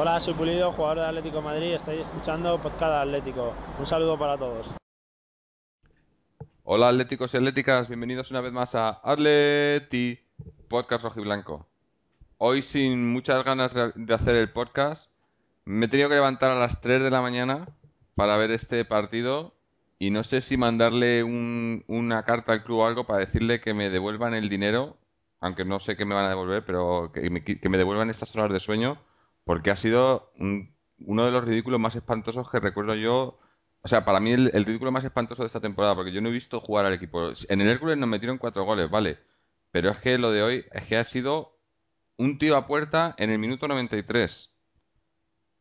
Hola, soy Pulido, jugador de Atlético Madrid. Estáis escuchando Podcast Atlético. Un saludo para todos. Hola atléticos y atléticas, bienvenidos una vez más a Atleti Podcast Rojiblanco. Hoy sin muchas ganas de hacer el podcast, me he tenido que levantar a las 3 de la mañana para ver este partido y no sé si mandarle una carta al club o algo para decirle que me devuelvan el dinero, aunque no sé qué me van a devolver, pero que me devuelvan estas horas de sueño porque ha sido uno de los ridículos más espantosos que recuerdo yo. O sea, para mí el, ridículo más espantoso de esta temporada, porque yo no he visto jugar al equipo. En el Hércules nos metieron cuatro goles, vale. Pero es que lo de hoy es que ha sido un tío a puerta en el minuto 93.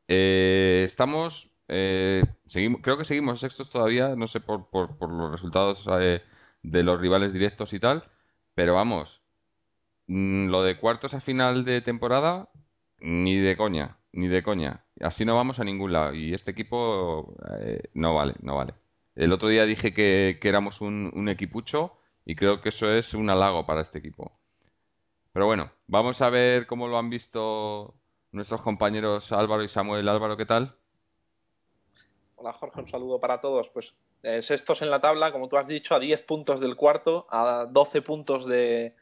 Eh, estamos. Eh, creo que seguimos sextos todavía, no sé por, por, los resultados de los rivales directos y tal. Pero vamos, mm, lo de cuartos a final de temporada ni de coña, ni de coña. Así no vamos a ningún lado. Y este equipo eh, no vale, no vale. El otro día dije que, éramos un, equipucho y creo que eso es un halago para este equipo. Pero bueno, vamos a ver cómo lo han visto nuestros compañeros Álvaro y Samuel. Álvaro, ¿qué tal? Hola Jorge, un saludo para todos. Pues eh, sextos en la tabla, como tú has dicho, a 10 puntos del cuarto, a 12 puntos de,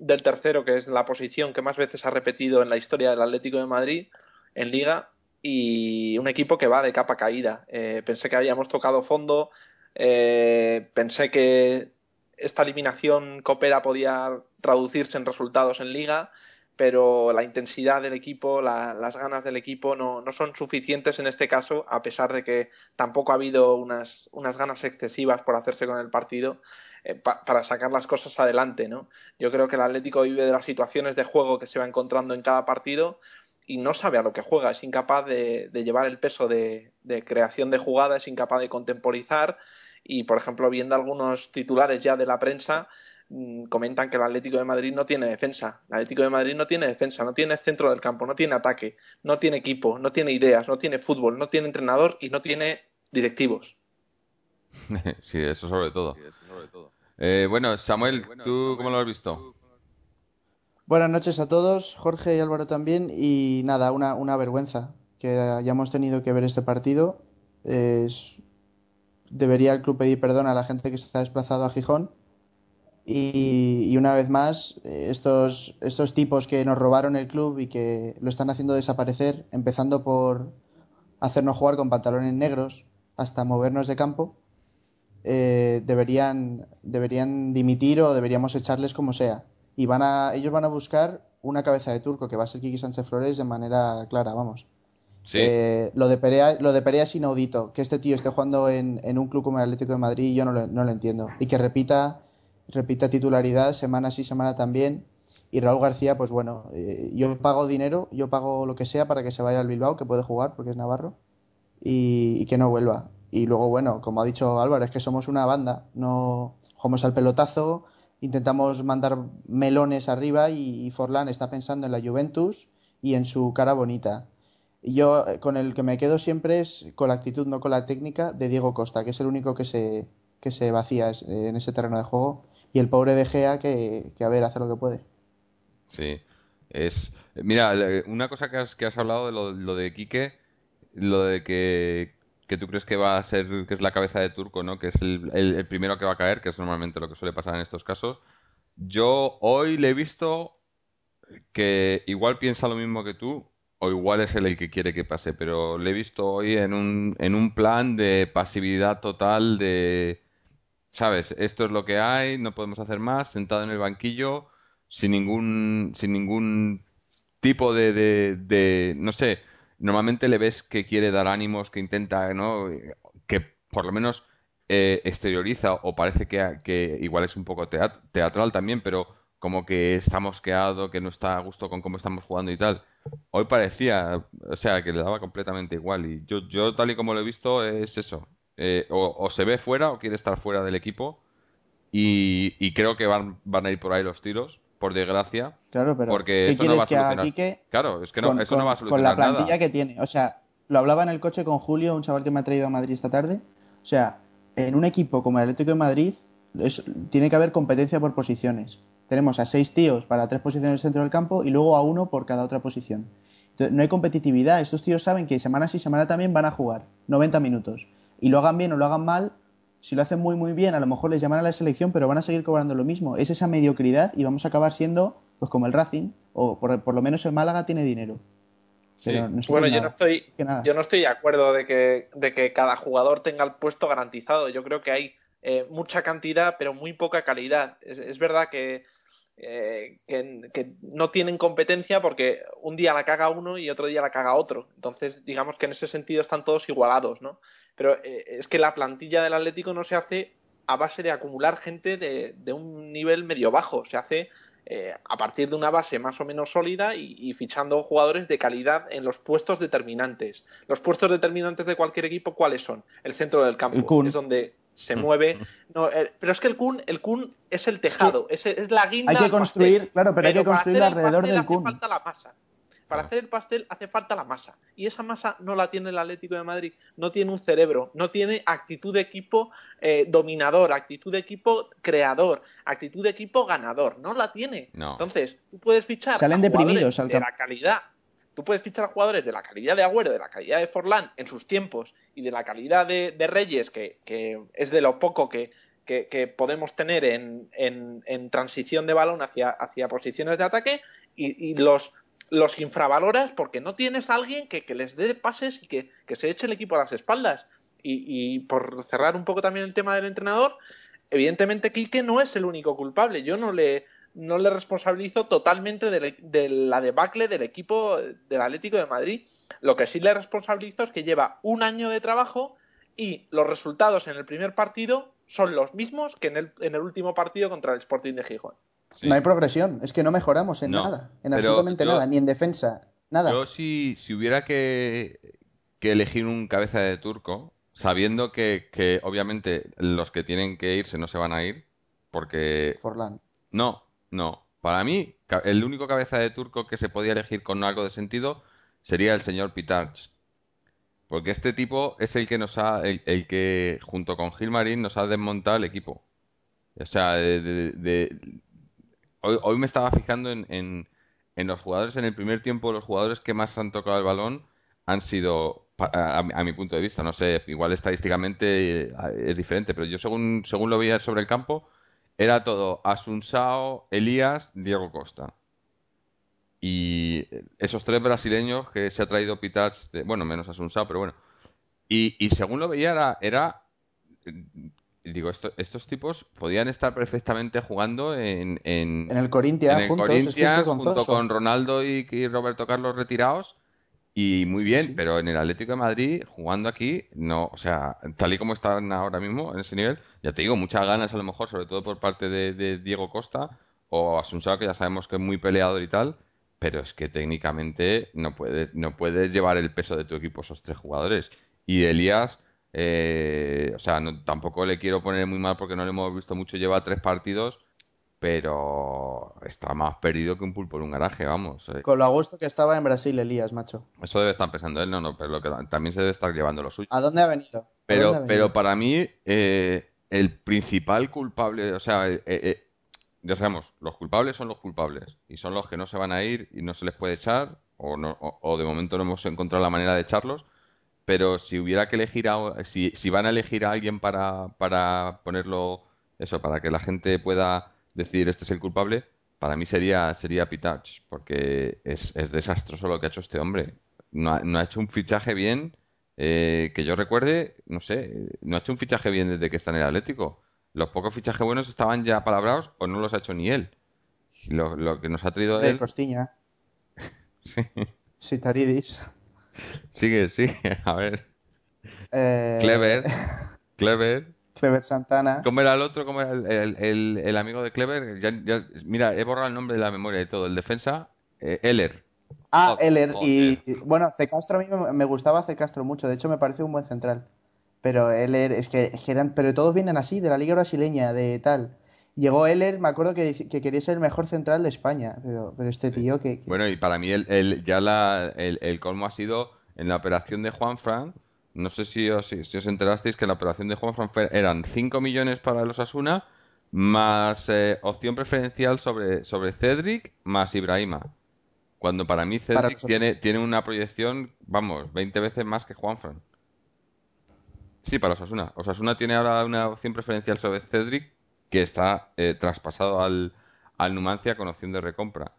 del tercero, que es la posición que más veces ha repetido en la historia del Atlético de Madrid en liga y un equipo que va de capa caída. Eh, pensé que habíamos tocado fondo, eh, pensé que esta eliminación copera podía traducirse en resultados en liga, pero la intensidad del equipo, las ganas del equipo no, no, son suficientes en este caso, a pesar de que tampoco ha habido unas, unas ganas excesivas por hacerse con el partido. Eh, para sacar las cosas adelante, ¿no? Yo creo que el Atlético vive de las situaciones de juego que se va encontrando en cada partido y no sabe a lo que juega, es incapaz de, llevar el peso de, creación de jugada, es incapaz de contemporizar y, por ejemplo, viendo algunos titulares ya de la prensa, mm, comentan que el Atlético de Madrid no tiene defensa. El Atlético de Madrid no tiene defensa, no tiene centro del campo, no tiene ataque, no tiene equipo, no tiene ideas, no tiene fútbol, no tiene entrenador y no tiene directivos. Sí, eso sobre todo. Eh, bueno, Samuel, ¿tú cómo lo has visto? Buenas noches a todos, Jorge y Álvaro también. Y nada, una, una vergüenza que hayamos tenido que ver este partido. Debería el club pedir perdón a la gente que se ha desplazado a Gijón. Y, una vez más, estos, estos tipos que nos robaron el club y que lo están haciendo desaparecer, empezando por hacernos jugar con pantalones negros hasta movernos de campo, eh, deberían, deberían dimitir o deberíamos echarles como sea. Y van a, ellos van a buscar una cabeza de turco, que va a ser Kiki Sánchez Flores de manera clara, vamos. Eh, lo, de Perea, lo de Perea es inaudito. Que este tío esté jugando en, un club como el Atlético de Madrid, yo no lo, no lo entiendo. Y que repita, repita titularidad semana sí, semana también. Y Raúl García, pues bueno, eh, yo pago dinero, yo pago lo que sea para que se vaya al Bilbao, que puede jugar porque es Navarro, y que no vuelva. Y luego, bueno, como ha dicho Álvaro, es que somos una banda, no jugamos al pelotazo, intentamos mandar melones arriba y, Forlán está pensando en la Juventus y en su cara bonita. Yo eh, con el que me quedo siempre es con la actitud, no con la técnica, de Diego Costa, que es el único que se, que se vacía en ese terreno de juego. Y el pobre De Gea que, que a ver, hace lo que puede. Sí, es... Mira, una cosa que has, que has hablado de lo, lo de Quique, lo de que que tú crees que va a ser, que es la cabeza de Turco, ¿no? Que es el, primero que va a caer, que es normalmente lo que suele pasar en estos casos. Yo hoy le he visto que igual piensa lo mismo que tú, o igual es él el que quiere que pase, pero le he visto hoy en un, en un plan de pasividad total, de, sabes, esto es lo que hay, no podemos hacer más, sentado en el banquillo, sin ningún, sin ningún tipo de, de, de no sé, normalmente le ves que quiere dar ánimos, que intenta, ¿no? por lo menos eh, exterioriza o parece que, que igual es un poco teatral también, pero como que está mosqueado, que no está a gusto con cómo estamos jugando y tal. Hoy parecía, o sea, que le daba completamente igual. Y yo, yo tal y como lo he visto, es eso. Eh, o, se ve fuera o quiere estar fuera del equipo. Y, creo que van, van a ir por ahí los tiros, por desgracia. Claro, pero porque eso no va a solucionar. claro, es que no, eso no va a solucionar Con la plantilla que tiene. O sea, lo hablaba en el coche con Julio, un chaval que me ha traído a Madrid esta tarde. O sea, en un equipo como el Atlético de Madrid tiene que haber competencia por posiciones tenemos a seis tíos para tres posiciones en el centro del campo y luego a uno por cada otra posición. Entonces, no hay competitividad. Estos tíos saben que semana sí, semana también van a jugar 90 minutos. Y lo hagan bien o lo hagan mal, si lo hacen muy, muy bien, a lo mejor les llaman a la selección, pero van a seguir cobrando lo mismo. Es esa mediocridad y vamos a acabar siendo pues como el Racing, o por, lo menos el Málaga tiene dinero. bueno, yo no, estoy, yo no estoy de acuerdo de que, de que cada jugador tenga el puesto garantizado. Yo creo que hay eh, mucha cantidad, pero muy poca calidad. es verdad que eh, que, no tienen competencia porque un día la caga uno y otro día la caga otro. Entonces, digamos que en ese sentido están todos igualados, ¿no? Pero eh, es que la plantilla del Atlético no se hace a base de acumular gente de, un nivel medio bajo, se hace eh, a partir de una base más o menos sólida y, fichando jugadores de calidad en los puestos determinantes. Los puestos determinantes de cualquier equipo, ¿cuáles son? El centro del campo, es donde se mm. mueve. No, eh, pero es que el Kun, el Kun es el tejado, es, es, la guinda. Hay que construir, claro, pero, hay que construir alrededor del Kun. Falta la masa. Para hacer el pastel hace falta la masa. Y esa masa no la tiene el Atlético de Madrid. No tiene un cerebro, no tiene actitud de equipo eh, dominador, actitud de equipo creador, actitud de equipo ganador. No la tiene. Entonces, tú puedes fichar Salen deprimidos al de la calidad Tú puedes fichar a jugadores de la calidad de Agüero, de la calidad de Forlán en sus tiempos y de la calidad de, Reyes, que, es de lo poco que, podemos tener en, transición de balón hacia, hacia posiciones de ataque, y, los, los infravaloras porque no tienes a alguien que, les dé pases y que, se eche el equipo a las espaldas. Y, y, por cerrar un poco también el tema del entrenador, evidentemente Quique no es el único culpable. Yo no le, no le responsabilizo totalmente de, la debacle del equipo del Atlético de Madrid. Lo que sí le responsabilizo es que lleva un año de trabajo y los resultados en el primer partido son los mismos que en el, en el último partido contra el Sporting de Gijón. No hay progresión, es que no mejoramos en nada, en absolutamente nada, ni en defensa, nada. Yo si, si hubiera que, que elegir un cabeza de turco, sabiendo que, que obviamente los que tienen que irse no se van a ir, porque... Forlán. No, no. Para mí, el único cabeza de turco que se podía elegir con algo de sentido sería el señor Pitarch. Porque este tipo es el que nos ha, el, que junto con Gilmarín nos ha desmontado el equipo. O sea, de, hoy, me estaba fijando en, en, los jugadores en el primer tiempo, los jugadores que más han tocado el balón han sido, a, mi punto de vista, no sé, igual estadísticamente eh, es diferente, pero yo según, según lo veía sobre el campo, era todo Asunsao, Elías, Diego Costa. Y esos tres brasileños que se ha traído Pitats, bueno, menos Asunsao, pero bueno. Y, según lo veía, era, digo, estos tipos podían estar perfectamente jugando en, en, el Corinthians, junto con Ronaldo y, Roberto Carlos retirados. Y muy bien, pero en el Atlético de Madrid, jugando aquí, no, o sea, tal y como están ahora mismo en ese nivel, ya te digo, muchas ganas a lo mejor, sobre todo por parte de, Diego Costa o Asunsao, que ya sabemos que es muy peleador y tal, pero es que técnicamente no puedes, no puedes llevar el peso de tu equipo esos tres jugadores. Y Elías, eh, o sea, no, tampoco le quiero poner muy mal porque no le hemos visto mucho, lleva tres partidos pero está más perdido que un pulpo en un garaje, vamos. Eh. Con lo agosto que estaba en Brasil, Elías, macho. Eso debe estar pensando él, no, no, pero lo que también se debe estar llevando lo suyo. ¿A dónde ha venido? Pero, pero para mí, eh, el principal culpable, o sea, eh, ya sabemos, los culpables son los culpables y son los que no se van a ir y no se les puede echar o, no, o, de momento no hemos encontrado la manera de echarlos. Pero si hubiera que elegir, a, si, si van a elegir a alguien para, para ponerlo, eso, para que la gente pueda decir este es el culpable, para mí sería, sería Pitach, porque es, es desastroso lo que ha hecho este hombre. No ha, no ha hecho un fichaje bien, eh, que yo recuerde, no sé, no ha hecho un fichaje bien desde que está en el Atlético. Los pocos fichajes buenos estaban ya palabrados o no los ha hecho ni él. Lo, lo que nos ha traído de él... Costiña. sí. Sitaridis. Sigue, sigue, a ver. Eh... Clever. Clever. Clever Santana. ¿Cómo era el otro? ¿Cómo era el, el- el- el amigo de Clever? Ya- ya- mira, he borrado el nombre de la memoria y todo. El defensa, eh, Eller. Ah, Joder, Eller. Y, joder. y, bueno, C. Castro a mí me, me gustaba C. Castro mucho. De hecho, me parece un buen central. Pero Eller, es que, es que eran. Pero todos vienen así, de la liga brasileña, de tal. Llegó Eller, me acuerdo que, que quería ser el mejor central de España. Pero, pero este tío que. que- Bueno, y para mí el, el- ya la, el, el colmo ha sido en la operación de Juanfran. No sé si os, si os enterasteis que la operación de Juanfran fue- eran 5 millones para los Asuna más eh, opción preferencial sobre, sobre Cedric más Ibrahima. Cuando para mí Cedric tiene, tiene una proyección, vamos, 20 veces más que Juanfran. Sí, para Osasuna. Osasuna tiene ahora una opción preferencial sobre Cedric que está eh, traspasado al, al Numancia con opción de recompra.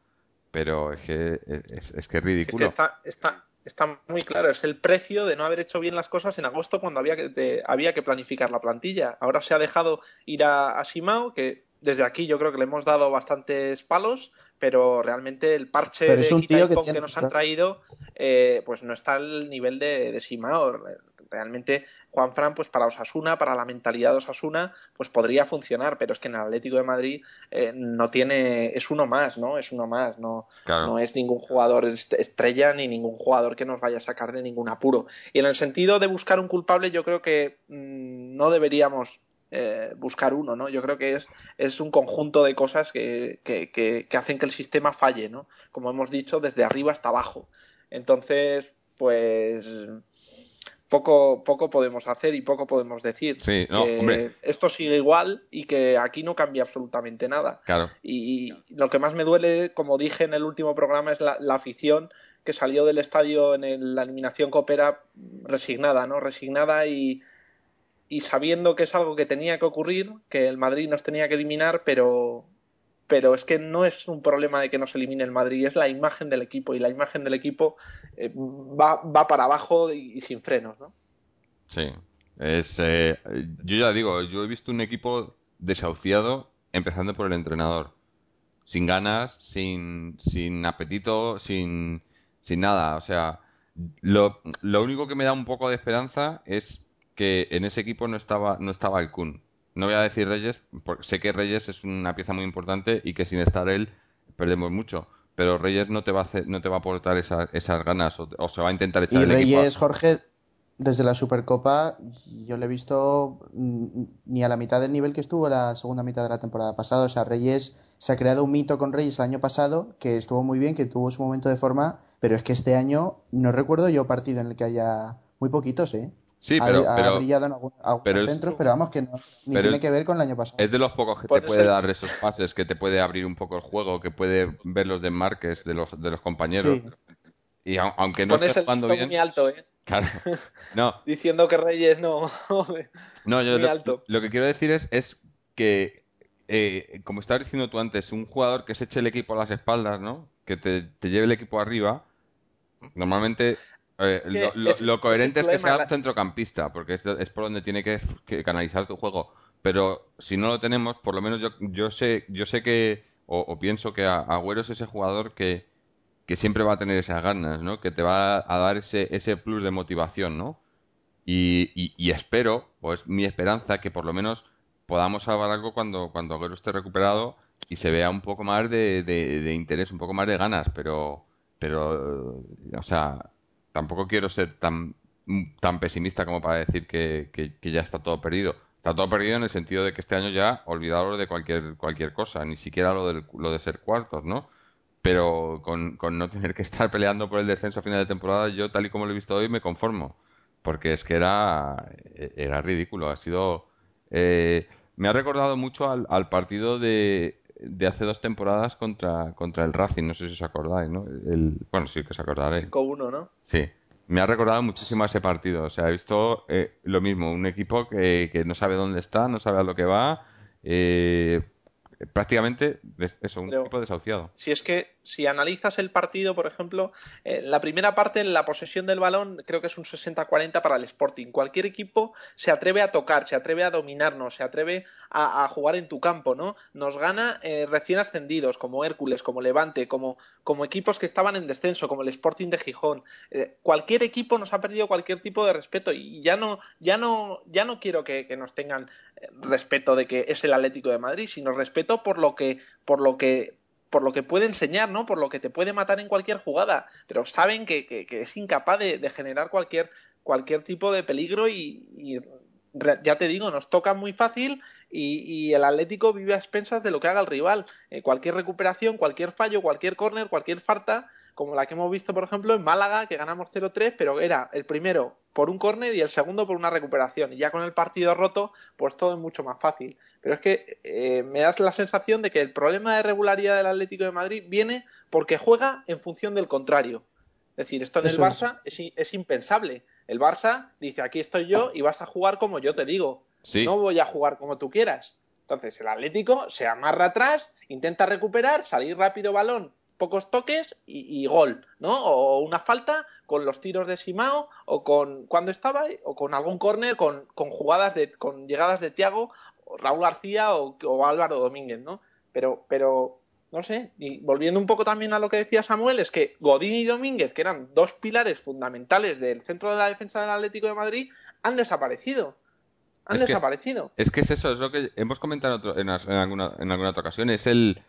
Pero es que es, es que es Es ridículo. que está, está, está muy claro, es el precio de no haber hecho bien las cosas en agosto cuando había que, había que planificar la plantilla. Ahora se ha dejado ir a, a Simao, que desde aquí yo creo que le hemos dado bastantes palos, pero realmente el parche Pero de es un quita que nos han traído eh, pues no está al nivel de, de Simao. Realmente Juan Fran, pues para Osasuna, para la mentalidad de Osasuna, pues podría funcionar, pero es que en el Atlético de Madrid eh, no tiene, es uno más, ¿no? Es uno más, no, Claro. no es ningún jugador est- estrella ni ningún jugador que nos vaya a sacar de ningún apuro. Y en el sentido de buscar un culpable, yo creo que mm, no deberíamos eh, buscar uno, ¿no? Yo creo que es, es un conjunto de cosas que, que, que, que hacen que el sistema falle, ¿no? Como hemos dicho, desde arriba hasta abajo. Entonces, pues poco, poco podemos hacer y poco podemos decir. Sí, no, que hombre. esto sigue igual y que aquí no cambia absolutamente nada. Claro. Y lo que más me duele, como dije en el último programa, es la, la afición que salió del estadio en el- la eliminación coopera resignada, ¿no? Resignada y, y sabiendo que es algo que tenía que ocurrir, que el Madrid nos tenía que eliminar, pero, pero es que no es un problema de que nos elimine el Madrid, es la imagen del equipo y la imagen del equipo eh, va, va para abajo y, y sin frenos, ¿no? Sí. Es, eh, yo ya digo, yo he visto un equipo desahuciado empezando por el entrenador. Sin ganas, sin, sin apetito, sin, sin nada. O sea, lo, lo único que me da un poco de esperanza es que en ese equipo no estaba, no estaba el Kun. No voy a decir Reyes, porque sé que Reyes es una pieza muy importante y que sin estar él perdemos mucho. Pero Reyes no te va a hacer, no te va a aportar esas, esas ganas o, o se va a intentar echar Y el equipo a- Reyes, Jorge, desde la Supercopa, yo le he visto mm, ni a la mitad del nivel que estuvo la segunda mitad de la temporada pasada. O sea, Reyes, se ha creado un mito con Reyes el año pasado, que estuvo muy bien, que tuvo su momento de forma, pero es que este año no recuerdo yo partido en el que haya muy poquitos, ¿eh? Sí, Ha- pero, ha, pero brillado en algunos pero es- centros, pero vamos, que no, ni tiene es- que ver con el año pasado. Es de los pocos que te puede el- dar esos pases, que te puede abrir un poco el juego, que puede ver los desmarques de los, de los compañeros. Sí. Y au- aunque no Pones estés el jugando listón bien. muy alto, ¿eh? Claro. No, Diciendo que Reyes no. no, yo Muy lo, alto. lo que quiero decir es, es que, eh, como estabas diciendo tú antes, un jugador que se eche el equipo a las espaldas, ¿no? Que te, te lleve el equipo arriba, normalmente eh, Es que lo, lo- es- lo es coherente es que sea la- centrocampista, porque es, es por donde tiene que, que canalizar tu juego. Pero si no lo tenemos, por lo menos yo, yo sé, yo sé que, o, o pienso que Agüero es ese jugador que, que siempre va a tener esas ganas, ¿no? Que te va a dar ese, ese plus de motivación, ¿no? Y, y, y espero, o es mi esperanza, que por lo menos podamos salvar algo cuando, cuando Agüero esté recuperado y se vea un poco más de, de- de interés, un poco más de ganas, pero, pero, o sea, tampoco quiero ser tan, tan pesimista como para decir que, que- ya está todo perdido. Está todo perdido en el sentido de que este año ya olvidaros de cualquier, cualquier cosa, ni siquiera lo, del, lo de ser cuartos, ¿no? Pero con, con no tener que estar peleando por el descenso a final de temporada, yo tal y como lo he visto hoy me conformo. Porque es que era, era ridículo. Ha sido. eh, me ha recordado mucho al partido de, de hace dos temporadas contra, contra el Racing. No sé si os acordáis, ¿no? El, bueno, sí que os acordaréis. 5-1, ¿no? Sí, me ha recordado muchísimo a ese partido. O sea, he visto eh, lo mismo, un equipo que, que no sabe dónde está, no sabe a lo que va. eh, prácticamente, eso, un Pero- equipo desahuciado. Si es que si analizas el partido, por ejemplo, eh, la primera parte, la posesión del balón, creo que es un 60-40 para el Sporting. Cualquier equipo se atreve a tocar, se atreve a dominarnos, se atreve a, jugar en tu campo, ¿no? Nos gana eh, recién ascendidos, como Hércules, como Levante, como, como, equipos que estaban en descenso, como el Sporting de Gijón. Eh, cualquier equipo nos ha perdido cualquier tipo de respeto y ya no, ya no, ya no quiero que, que nos tengan respeto de que es el Atlético de Madrid, sino respeto por lo que, por lo que, por lo que puede enseñar, ¿no? Por lo que te puede matar en cualquier jugada, pero saben que, que, es incapaz de, generar cualquier, cualquier tipo de peligro y, ya te digo, nos toca muy fácil y, el Atlético vive a expensas de lo que haga el rival. Eh, cualquier recuperación, cualquier fallo, cualquier córner, cualquier falta, como la que hemos visto, por ejemplo, en Málaga, que ganamos 0-3, pero era el primero por un córner y el segundo por una recuperación. Y ya con el partido roto, pues todo es mucho más fácil. Pero es que eh, me das la sensación de que el problema de regularidad del Atlético de Madrid viene porque juega en función del contrario. Es decir, esto en el Barça es. impensable. El Barça dice, aquí estoy yo y vas a jugar como yo te digo. No voy a jugar como tú quieras. Entonces el Atlético se amarra atrás, intenta recuperar, salir rápido balón, pocos toques y, gol, ¿no? O una falta con los tiros de Simao o con cuando estaba o con algún córner con, con, jugadas de con llegadas de Tiago, Raúl García o, Álvaro Domínguez, ¿no? Pero pero no sé, y volviendo un poco también a lo que decía Samuel, es que Godín y Domínguez, que eran dos pilares fundamentales del centro de la defensa del Atlético de Madrid, han desaparecido. Han desaparecido. es que es eso, es lo que hemos comentado en, alguna, en alguna otra ocasión, es el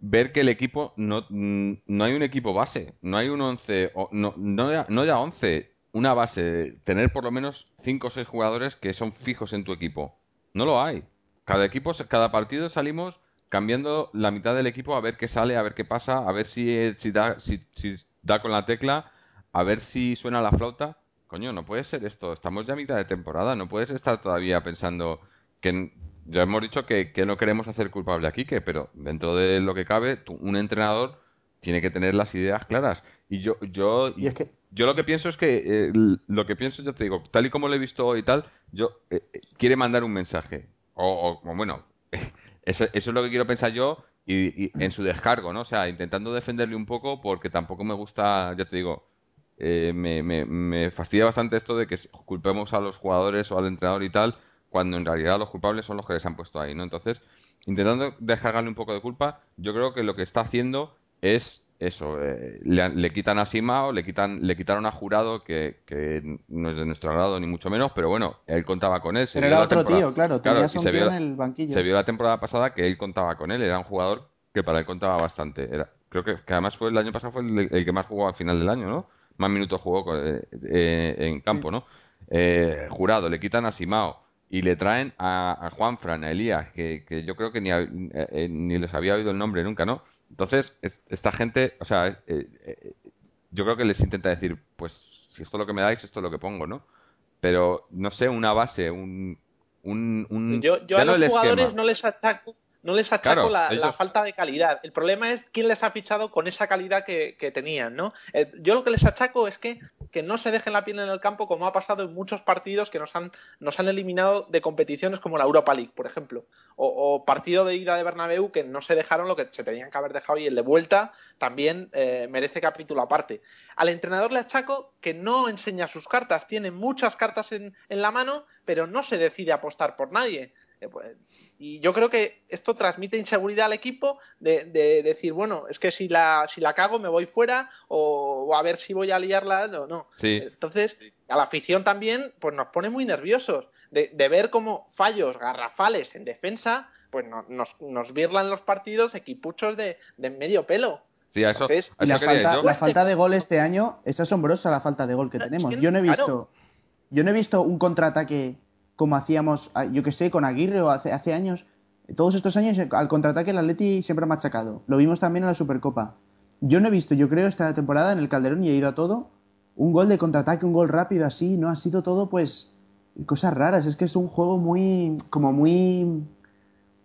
ver que el equipo no, no hay un equipo base, no hay un 11, no, no, ya, no ya 11, una base, tener por lo menos 5 o 6 jugadores que son fijos en tu equipo. No lo hay. Cada equipo, cada partido salimos cambiando la mitad del equipo a ver qué sale, a ver qué pasa, a ver si, si, da, si, si da con la tecla, a ver si suena la flauta. Coño, no puede ser esto. Estamos ya a mitad de temporada. No puedes estar todavía pensando que ya hemos dicho que, no queremos hacer culpable a Quique, pero dentro de lo que cabe, un entrenador tiene que tener las ideas claras. Y yo, yo, yo lo que pienso es que, eh, lo que pienso, yo te digo, tal y como lo he visto hoy y tal, yo eh, eh, quiere mandar un mensaje. O, bueno, eso, eso, es lo que quiero pensar yo y, en su descargo, ¿no? O sea, intentando defenderle un poco porque tampoco me gusta, ya te digo, me, me, me fastidia bastante esto de que culpemos a los jugadores o al entrenador y tal cuando en realidad los culpables son los que les han puesto ahí, ¿no? Entonces, intentando dejarle un poco de culpa, yo creo que lo que está haciendo es eso, eh, le, quitan a Simao, le quitan, le quitaron a Jurado, que, no es de nuestro agrado ni mucho menos, pero bueno, él contaba con él. Se pero era otro tío, claro, tenía se vio, en el banquillo. Se vio la temporada pasada que él contaba con él, era un jugador que para él contaba bastante. Era, creo que, además fue el año pasado fue el, que más jugó al final del año, ¿no? Más minutos jugó eh, eh, en campo, ¿no? jurado, le quitan a Simao y le traen a, Juan Fran, a Elías, que, que yo creo que ni, eh, eh, ni les había oído el nombre nunca, ¿no? Entonces, esta gente, o sea, eh, yo creo que les intenta decir, pues, si esto es lo que me dais, esto es lo que pongo, ¿no? Pero, no sé, una base, un... un, yo, yo a los jugadores no les achaco no les achaco la, falta de calidad. El problema es quién les ha fichado con esa calidad que, tenían, ¿no? Eh, yo lo que les achaco es que, que, no se dejen la piel en el campo como ha pasado en muchos partidos que nos han, nos han eliminado de competiciones como la Europa League, por ejemplo. O, partido de ida de Bernabéu que no se dejaron lo que se tenían que haber dejado y el de vuelta también eh, merece capítulo aparte. Al entrenador le achaco que no enseña sus cartas. Tiene muchas cartas en, en la mano, pero no se decide apostar por nadie. Y yo creo que esto transmite inseguridad al equipo de, decir, bueno, es que si la, si la cago me voy fuera o, a ver si voy a liarla. No, no. Entonces, a la afición también pues nos pone muy nerviosos de, ver cómo fallos garrafales en defensa pues nos, nos virlan los partidos equipuchos de, medio pelo. Sí, eso, y la, falta, la falta de gol este año es asombrosa la falta de gol que tenemos. Yo no he visto, yo no he visto un contraataque como hacíamos, ah, yo que sé, con Aguirre o hace, hace años. Todos estos años al contraataque el Atleti siempre ha machacado. Lo vimos también en la Supercopa. Yo no he visto, yo creo, esta temporada en el Calderón y he ido a todo, un gol de contraataque, un gol rápido así, no ha sido todo pues cosas raras, es que es un juego muy como muy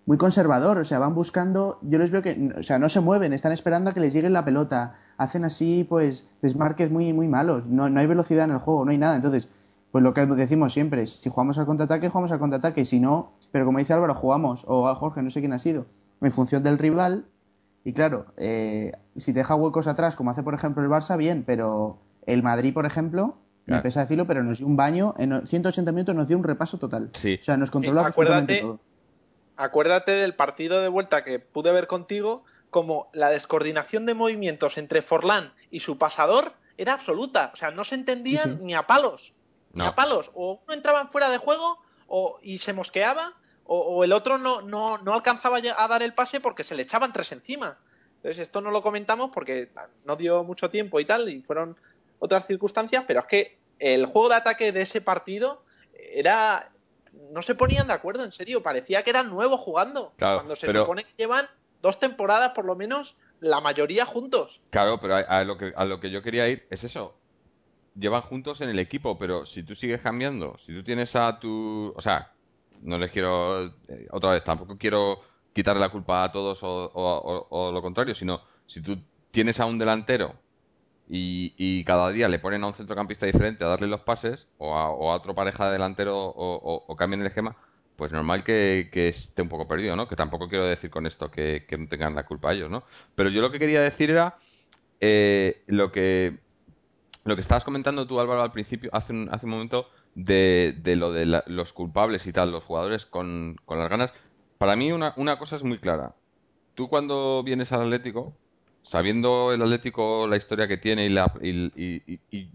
muy conservador, o sea, van buscando, yo les veo que, o sea, no se mueven, están esperando a que les llegue la pelota, hacen así pues desmarques muy muy malos, no, no hay velocidad en el juego, no hay nada, entonces pues lo que decimos siempre, si jugamos al contraataque, jugamos al contraataque, y si no, pero como dice Álvaro, jugamos, o a Jorge, no sé quién ha sido, en función del rival, Y claro, eh, si te deja huecos atrás, como hace por ejemplo el Barça, bien, pero el Madrid, por ejemplo, me Claro. pesa decirlo, pero nos dio un baño, en 180 minutos nos dio un repaso total. Sí. O sea, nos controló Sí, absolutamente acuérdate- todo. Acuérdate del partido de vuelta que pude ver contigo, como la descoordinación de movimientos entre Forlán y su pasador era absoluta. O sea, no se entendían Sí, sí. ni a palos. No. a palos. O uno entraban fuera de juego o, y se mosqueaba, o, o el otro no, no, no alcanzaba a dar el pase porque se le echaban tres encima. Entonces, esto no lo comentamos porque no dio mucho tiempo y tal, y fueron otras circunstancias, pero es que el juego de ataque de ese partido era. No se ponían de acuerdo, en serio. Parecía que eran nuevos jugando. Claro, cuando se pero- supone que llevan dos temporadas, por lo menos, la mayoría juntos. Claro, pero a, a lo que, a lo que yo quería ir es eso. Llevan juntos en el equipo, pero si tú sigues cambiando, si tú tienes a tu... O sea, no les quiero... eh, otra vez, tampoco quiero quitarle la culpa a todos o, o- lo contrario, sino si tú tienes a un delantero y, y cada día le ponen a un centrocampista diferente a darle los pases o a, a otro pareja de delantero o, cambien el esquema, pues normal que, esté un poco perdido, ¿no? Que tampoco quiero decir con esto que, que no tengan la culpa ellos, ¿no? Pero yo lo que quería decir era eh, lo que lo que estabas comentando tú, Álvaro, al principio, hace un, hace un momento, de, de lo de la- los culpables y tal, los jugadores con, con las ganas. Para mí una, una cosa es muy clara. Tú cuando vienes al Atlético, sabiendo el Atlético la historia que tiene y, la, y, y- y-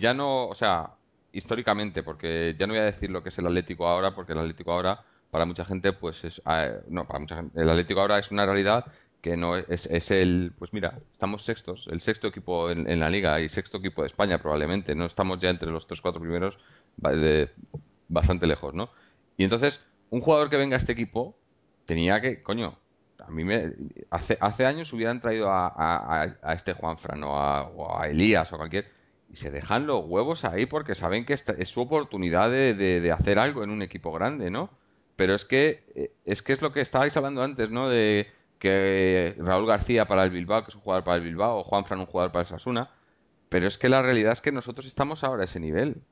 ya no, o sea, históricamente, porque ya no voy a decir lo que es el Atlético ahora, porque el Atlético ahora, para mucha gente, pues es, eh, no, para mucha gente, el Atlético ahora es una realidad que no es, es el, pues mira, estamos sextos, el sexto equipo en, la liga y sexto equipo de España probablemente, no estamos ya entre los tres, cuatro primeros, bastante lejos, ¿no? Y entonces, un jugador que venga a este equipo tenía que, coño, a mí me, hace, hace años hubieran traído a, a, a- este Juanfran o a, o a Elías o cualquier y se dejan los huevos ahí porque saben que es su oportunidad de, de- de hacer algo en un equipo grande, ¿no? Pero es que eh, es que es lo que estabais hablando antes, ¿no? De que Raúl García para el Bilbao, que es un jugador para el Bilbao, o Juanfran un jugador para el Sasuna, pero es que la realidad es que nosotros estamos ahora a ese nivel.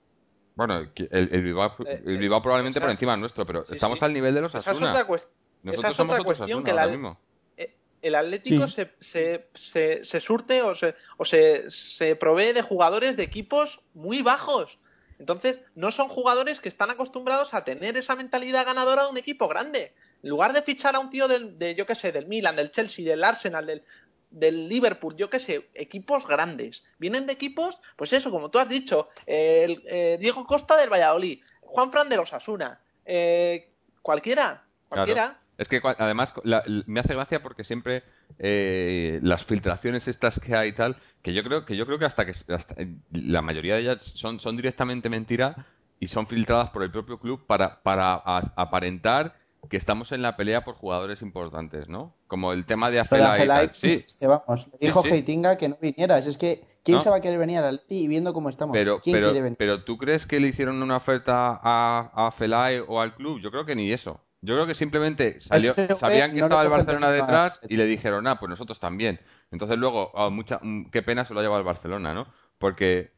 Bueno, el, el Bilbao, Eh, el Bilbao probablemente por encima nuestro, pero sí, estamos sí. al nivel de los Esa es Asuna. otra, cuest- Nosotros esa es somos otra cuestión Asuna que ahora la- mismo. eh, el Atlético Sí. se, se, se, se surte o, se, o se, se provee de jugadores de equipos muy bajos. Entonces, no son jugadores que están acostumbrados a tener esa mentalidad ganadora de un equipo grande. En lugar de fichar a un tío del, de, yo qué sé, del Milan, del Chelsea, del Arsenal, del, del Liverpool, yo qué sé, equipos grandes. Vienen de equipos, pues eso, como tú has dicho, el, eh, Diego Costa del Valladolid, Juan Fran de los Asuna, eh, cualquiera, cualquiera. Es que además la- me hace gracia porque siempre eh, las filtraciones estas que hay y tal, que yo creo que yo creo que hasta que hasta- eh, la mayoría de ellas son, son directamente mentira y son filtradas por el propio club para, para a- aparentar que estamos en la pelea por jugadores importantes, ¿no? Como el tema de Lo de Afela y tal. Afelay, Sí, vamos, me dijo sí. Heitinga que no vinieras. Es que, ¿quién No. se va a querer venir al Atleti y viendo cómo estamos? pero, ¿Quién pero, quiere venir? pero ¿tú crees que le hicieron una oferta a, a Felay o al club? Yo creo que ni eso. Yo creo que simplemente salió, Ese sabían que no estaba el Barcelona detrás y le dijeron, ah, pues nosotros también. Entonces luego, ah, mucha, mm, qué pena se lo ha llevado el Barcelona, ¿no? Porque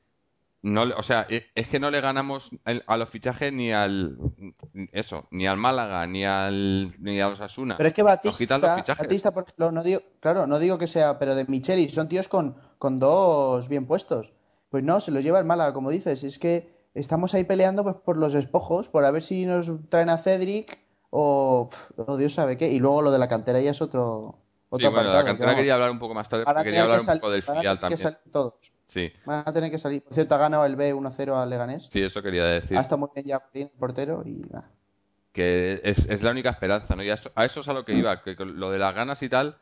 no, o sea, e- es que no le ganamos el- a los fichajes ni al eso, ni al Málaga, ni al ni a los Asuna. Pero es que Batista. Batista, por ejemplo, no digo, claro, no digo que sea, pero de Micheli, son tíos con, con dos bien puestos. Pues no, se los lleva el Málaga, como dices. Es que estamos ahí peleando pues por los despojos, por a ver si nos traen a Cedric o, Dios sabe qué. Y luego lo de la cantera ya es otro, Sí, otro bueno, la apartado, que cantera quería hablar un poco más tarde porque quería que hablar un poco del filial que también. todos. Sí, Van a tener que salir. Por cierto, ha ganado el B 1-0 al Leganés. sí, eso quería decir. Ha estado muy bien ya el portero y que es, es la única esperanza, ¿no? Y a eso, a eso es a lo que iba, que lo de las ganas y tal,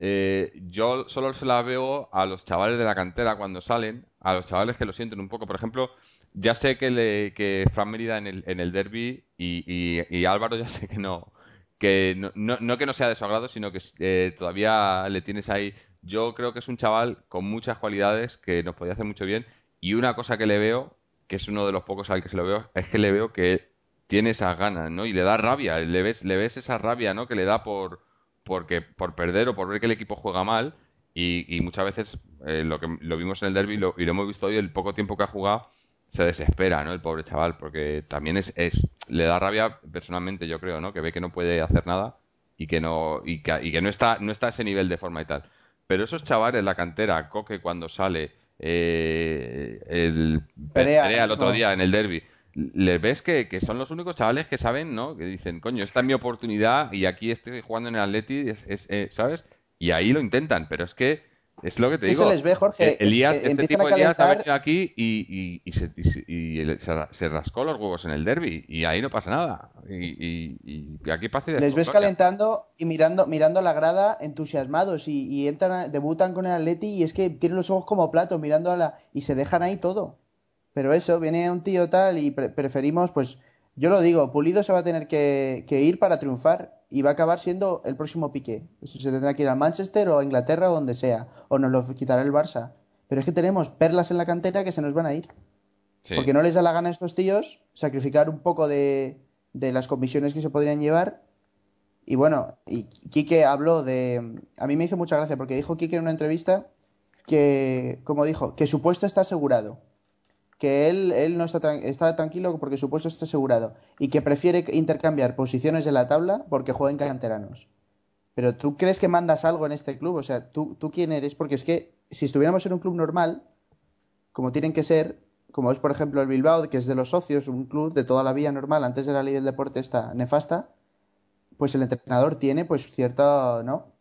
eh, yo solo se la veo a los chavales de la cantera cuando salen, a los chavales que lo sienten un poco. Por ejemplo, ya sé que, le, que Fran Mérida en el, en el derby y, y, y Álvaro ya sé que no, que no, no, no que no sea de su agrado, sino que eh, todavía le tienes ahí. Yo creo que es un chaval con muchas cualidades que nos podía hacer mucho bien y una cosa que le veo, que es uno de los pocos al que se lo veo, es que le veo que tiene esas ganas, ¿no? Y le da rabia, le ves, le ves esa rabia, ¿no? Que le da por, porque, por perder o por ver que el equipo juega mal y, y muchas veces eh, lo que lo vimos en el derby lo- y lo hemos visto hoy, el poco tiempo que ha jugado, se desespera, ¿no? El pobre chaval, porque también es, es le da rabia personalmente, yo creo, ¿no? Que ve que no puede hacer nada y que no y que, y que no está no está a ese nivel de forma y tal. Pero esos chavales, la cantera, Coque cuando sale, eh, el Perea, Perea el otro día en el derby, les ves que, que son los únicos chavales que saben, ¿no? Que dicen, coño, esta es mi oportunidad y aquí estoy jugando en el Atleti, es, es- eh, ¿sabes? Y ahí lo intentan, pero es que es lo que te que digo. se les ve, Jorge, Eh, Elías, eh, este tipo a de Elías ha calentar- venido aquí y, y- y se, y se- rascó los huevos en el derby y ahí no pasa nada. Y, aquí pasa Les ves calentando y mirando, mirando a la grada entusiasmados y, y entran, debutan con el Atleti y es que tienen los ojos como platos mirando a la y se dejan ahí todo. Pero eso, viene un tío tal y pre- preferimos, pues, yo lo digo, Pulido se va a tener que, que ir para triunfar y va a acabar siendo el próximo Piqué. Eso se tendrá que ir a Manchester o a Inglaterra o donde sea, o nos lo quitará el Barça. Pero es que tenemos perlas en la cantera que se nos van a ir. Sí. Porque no les da la gana a estos tíos sacrificar un poco de, de las comisiones que se podrían llevar. Y bueno, y Quique habló de... A mí me hizo mucha gracia porque dijo Quique en una entrevista que, como dijo, que su puesto está asegurado. Que él, él no está, está tranquilo porque su puesto está asegurado. Y que prefiere intercambiar posiciones en la tabla porque jueguen canteranos. Pero tú crees que mandas algo en este club? O sea, ¿tú, ¿tú quién eres? Porque es que si estuviéramos en un club normal, como tienen que ser, como es por ejemplo el Bilbao, que es de los socios, un club de toda la vida normal, antes de la ley del deporte esta nefasta, pues el entrenador tiene pues cierta, ¿no?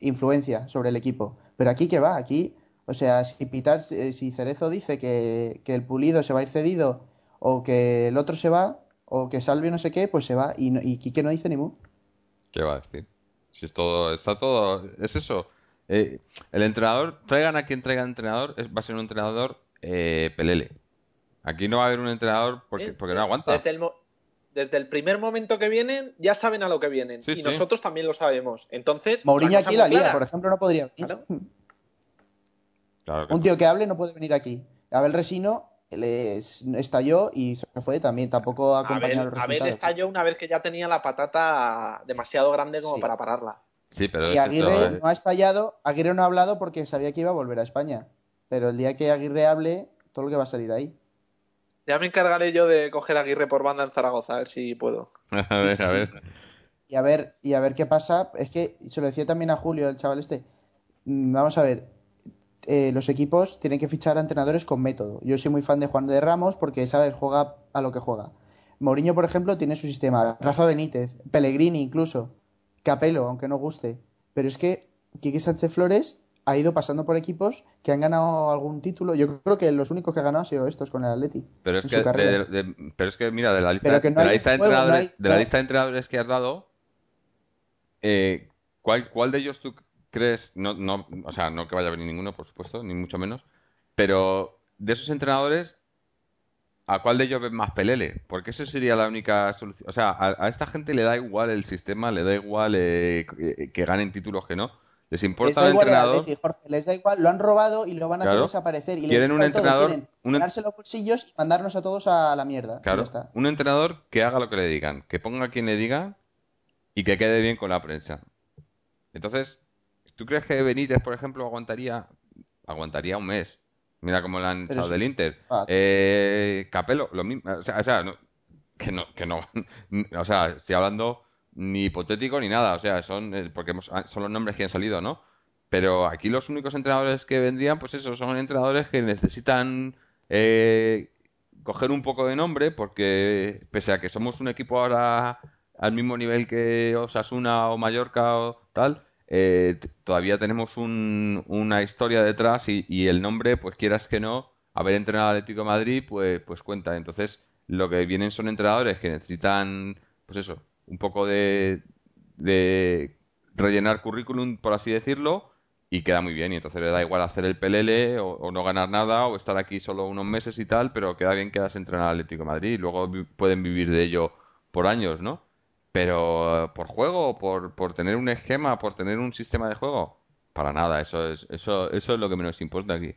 influencia sobre el equipo. Pero aquí que va, aquí, o sea, si Pitar, eh, si Cerezo dice que, que el pulido se va a ir cedido, o que el otro se va, o que Salvio no sé qué, pues se va, y, no- y Quique no dice ni mu. ¿Qué va a decir? Si es todo, está todo, es eso. Eh, el entrenador, traigan a quien traigan entrenador, es- va a ser un entrenador eh, pelele. Aquí no va a haber un entrenador porque, Eh, porque no aguanta. Desde el, desde el primer momento que vienen, ya saben a lo que vienen. Sí, y sí. nosotros también lo sabemos. Entonces, Mourinho aquí la liga, clara. por ejemplo, no podría. Claro. Claro Un no. tío que hable no puede venir aquí. Abel Resino les estalló y se fue también, tampoco ha acompañado Abel, los Abel resultados. estalló una vez que ya tenía la patata demasiado grande como Sí. para pararla. Sí, pero Y es Aguirre eh. no ha estallado, Aguirre no ha hablado porque sabía que iba a volver a España. Pero el día que Aguirre hable, todo lo que va a salir ahí. Ya me encargaré yo de coger a Aguirre por banda en Zaragoza, a ver si puedo. a ver, sí, a sí. ver. Y a ver, y a ver qué pasa. Es que se lo decía también a Julio, el chaval este. Mm, Vamos a ver. Eh, los equipos tienen que fichar a entrenadores con método. Yo soy muy fan de Juan de Ramos porque, ¿sabes? Juega a lo que juega. Mourinho, por ejemplo, tiene su sistema. Rafa Benítez, Pellegrini incluso. Capello, aunque no guste. Pero es que Quique Sánchez Flores ha ido pasando por equipos que han ganado algún título. Yo creo que los únicos que ha ganado han sido estos con el Atleti. Pero es, que su carrera. de- de- pero es que, mira, de la lista, no de la hay lista de juego, no entrenadores, hay- de la lista de entrenadores que has dado, eh, ¿cuál, ¿cuál de ellos tú crees? No, no, o sea, no que vaya a venir ninguno, por supuesto, ni mucho menos. Pero de esos entrenadores, ¿a cuál de ellos ves más pelele? Porque eso sería la única solución. O sea, a, a esta gente le da igual el sistema, le da igual eh, que, que ganen títulos que no. Les Les importa da el igual entrenador. Atleti, Jorge, les da igual, lo han robado y lo van a Claro. hacer desaparecer. Y les Quieren da un todo, entrenador- quieren un los bolsillos y mandarnos a todos a la mierda. Claro, está. un entrenador que haga lo que le digan, que ponga a quien le diga y que quede bien con la prensa. Entonces, ¿tú crees que Benítez, por ejemplo, aguantaría aguantaría un mes? Mira cómo le han echado del Inter. Ah. Eh, Capello, lo mismo. O sea, o sea, no- que no, que no. O sea, estoy hablando ni hipotético ni nada. O sea, son eh, porque hemos- son los nombres que han salido, ¿no? Pero aquí los únicos entrenadores que vendrían, pues eso, son entrenadores que necesitan eh, coger un poco de nombre, porque pese a que somos un equipo ahora al mismo nivel que Osasuna o Mallorca o tal, eh, todavía tenemos un- una historia detrás y, el nombre, pues quieras que no, haber entrenado al Atlético de Madrid, pues, pues cuenta. Entonces, lo que vienen son entrenadores que necesitan, pues eso, un poco de, de rellenar currículum, por así decirlo, y queda muy bien. Y entonces le da igual hacer el pelele o, no ganar nada o estar aquí solo unos meses y tal, pero queda bien que das entrenar al Atlético de Madrid y luego pueden vivir de ello por años, ¿no? Pero por juego, por, por tener un esquema, por tener un sistema de juego, para nada. Eso es, eso, eso es lo que menos importa aquí.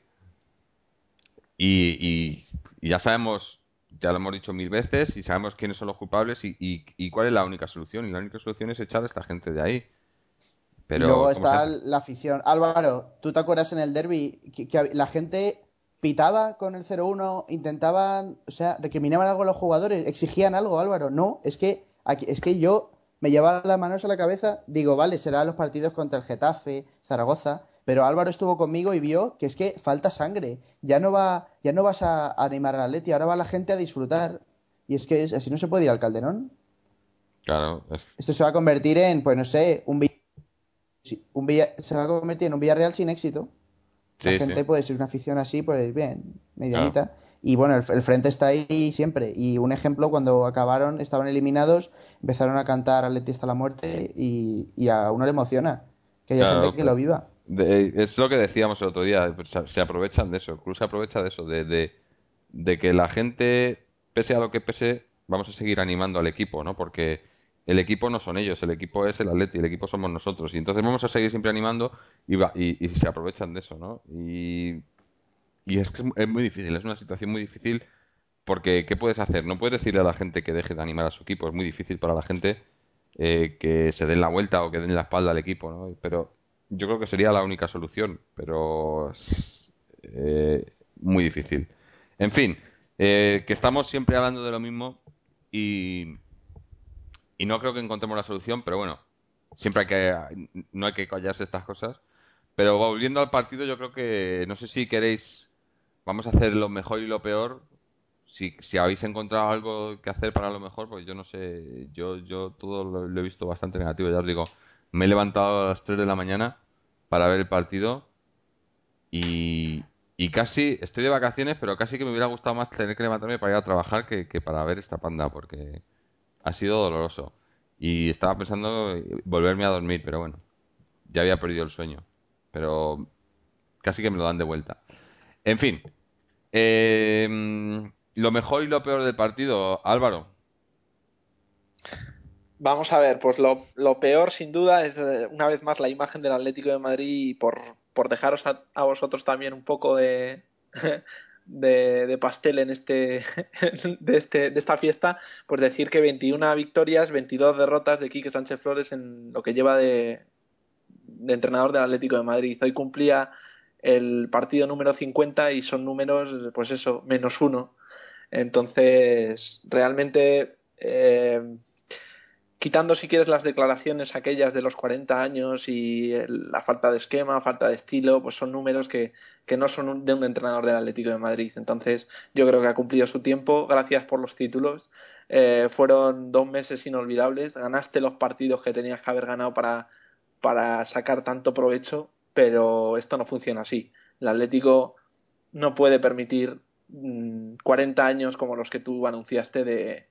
Y, y- y ya sabemos, ya lo hemos dicho mil veces, y sabemos quiénes son los culpables y, y- y cuál es la única solución. Y la única solución es echar a esta gente de ahí. Pero, y luego ¿cómo está se la afición. Álvaro, ¿tú te acuerdas en el derby que, que la gente pitaba con el 0-1, intentaban, o sea, recriminaban algo a los jugadores, exigían algo, Álvaro? No, es que aquí, es que yo me lleva las manos a la cabeza, digo, vale, será los partidos contra el Getafe, Zaragoza, pero Álvaro estuvo conmigo y vio que es que falta sangre. Ya no va, ya no vas a animar al Atleti, ahora va la gente a disfrutar. Y es que así no se puede ir al Calderón. Claro. Esto se va a convertir en, pues no sé, un, un se va a convertir en un Villarreal sin éxito. la gente, puede ser una afición así, pues bien, medianita. Y bueno, el, frente está ahí siempre. Y un ejemplo, cuando acabaron, estaban eliminados, empezaron a cantar Atleti hasta la muerte y, a uno le emociona que haya gente que lo viva. es lo que decíamos el otro día, pues, se, aprovechan de eso, Cruz se aprovecha de eso, de, de, que la gente, pese a lo que pese, vamos a seguir animando al equipo, ¿no? Porque el equipo no son ellos, el equipo es el Atleti, el equipo somos nosotros. Y entonces vamos a seguir siempre animando y, y, y se aprovechan de eso, ¿no? Y y es que es muy difícil, es una situación muy difícil porque ¿qué puedes hacer? No puedes decirle a la gente que deje de animar a su equipo, es muy difícil para la gente eh, que se den la vuelta o que den la espalda al equipo, ¿no? Pero yo creo que sería la única solución, pero eh, muy difícil. En fin, eh, que estamos siempre hablando de lo mismo y, y no creo que encontremos la solución, pero bueno, siempre hay que, no hay que callarse estas cosas. Pero volviendo al partido, yo creo que, no sé si queréis vamos a hacer lo mejor y lo peor. Si, si habéis encontrado algo que hacer para lo mejor, pues yo no sé. Yo, yo todo lo, he visto bastante negativo. Ya os digo, me he levantado a las 3 de la mañana para ver el partido y, y casi estoy de vacaciones, pero casi que me hubiera gustado más tener que levantarme para ir a trabajar que, que para ver esta panda, porque ha sido doloroso. Y estaba pensando volverme a dormir, pero bueno, ya había perdido el sueño. Pero casi que me lo dan de vuelta. En fin, eh, lo mejor y lo peor del partido, Álvaro. Vamos a ver, pues lo, peor sin duda es eh, una vez más la imagen del Atlético de Madrid y por, por dejaros a, vosotros también un poco de, de, pastel en este, de, este, de esta fiesta, pues decir que 21 victorias, 22 derrotas de Quique Sánchez Flores en lo que lleva de, de entrenador del Atlético de Madrid. Hoy cumplía el partido número 50 y son números, pues eso, menos uno. Entonces, realmente, eh, quitando si quieres las declaraciones aquellas de los 40 años y la falta de esquema, falta de estilo, pues son números que, que no son de un entrenador del Atlético de Madrid. Entonces, yo creo que ha cumplido su tiempo. Gracias por los títulos. Eh, fueron dos meses inolvidables. Ganaste los partidos que tenías que haber ganado para, para sacar tanto provecho pero esto no funciona así. El Atlético no puede permitir 40 mm, años como los que tú anunciaste de,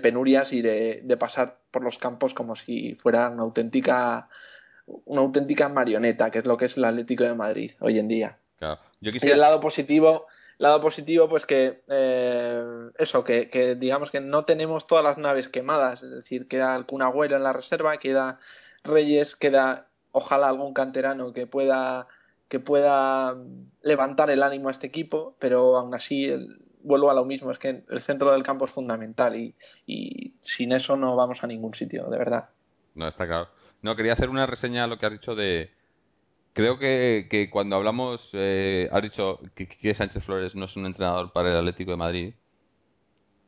penurias y de, pasar por los campos como si fuera una auténtica una auténtica marioneta, que es lo que es el Atlético de Madrid hoy en día. Y el lado positivo, lado positivo, pues que eh, eso, que, que, digamos que no tenemos todas las naves quemadas, es decir, queda algún agüero en la reserva, queda Reyes, queda ojalá algún canterano que pueda que pueda levantar el ánimo a este equipo, pero aún así vuelvo a lo mismo, es que el centro del campo es fundamental y, sin eso no vamos a ningún sitio, de verdad. No, está claro. No, quería hacer una reseña a lo que has dicho de... Creo que, cuando hablamos, eh, has dicho que Sánchez Flores no es un entrenador para el Atlético de Madrid,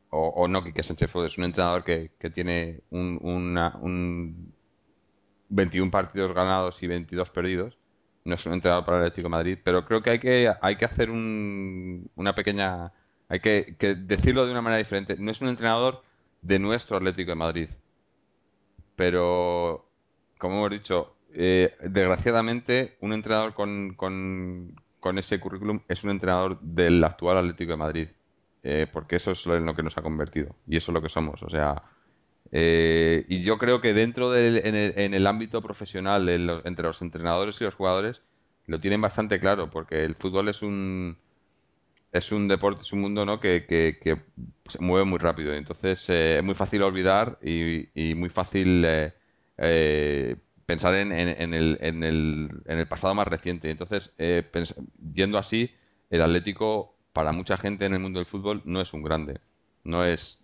o, no que Sánchez Flores es un entrenador que, tiene un 21 partidos ganados y 22 perdidos. No es un entrenador para el Atlético de Madrid, pero creo que hay que, hay que hacer un, una pequeña. Hay que, decirlo de una manera diferente. No es un entrenador de nuestro Atlético de Madrid. Pero, como hemos dicho, eh, desgraciadamente, un entrenador con, con, con, ese currículum es un entrenador del actual Atlético de Madrid. Eh, porque eso es en lo que nos ha convertido. Y eso es lo que somos. O sea, eh, y yo creo que dentro del en, el, ámbito profesional, entre los entrenadores y los jugadores, lo tienen bastante claro, porque el fútbol es un es un deporte, es un mundo ¿no? que, que, se mueve muy rápido. Entonces eh, es muy fácil olvidar y, y muy fácil eh, pensar en, en, el, en, el, en el pasado más reciente. Entonces, yendo así, el Atlético, para mucha gente en el mundo del fútbol, no es un grande. No es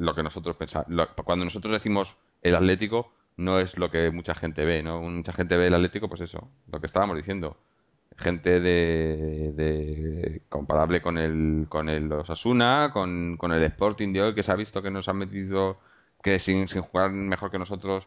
lo que nosotros pensamos. Cuando nosotros decimos el Atlético, no es lo que mucha gente ve, ¿no? Mucha gente ve el Atlético, pues eso, lo que estábamos diciendo. Gente de, comparable con el con el Osasuna, con, con el Sporting de hoy, que se ha visto que nos han metido que sin, sin jugar mejor que nosotros,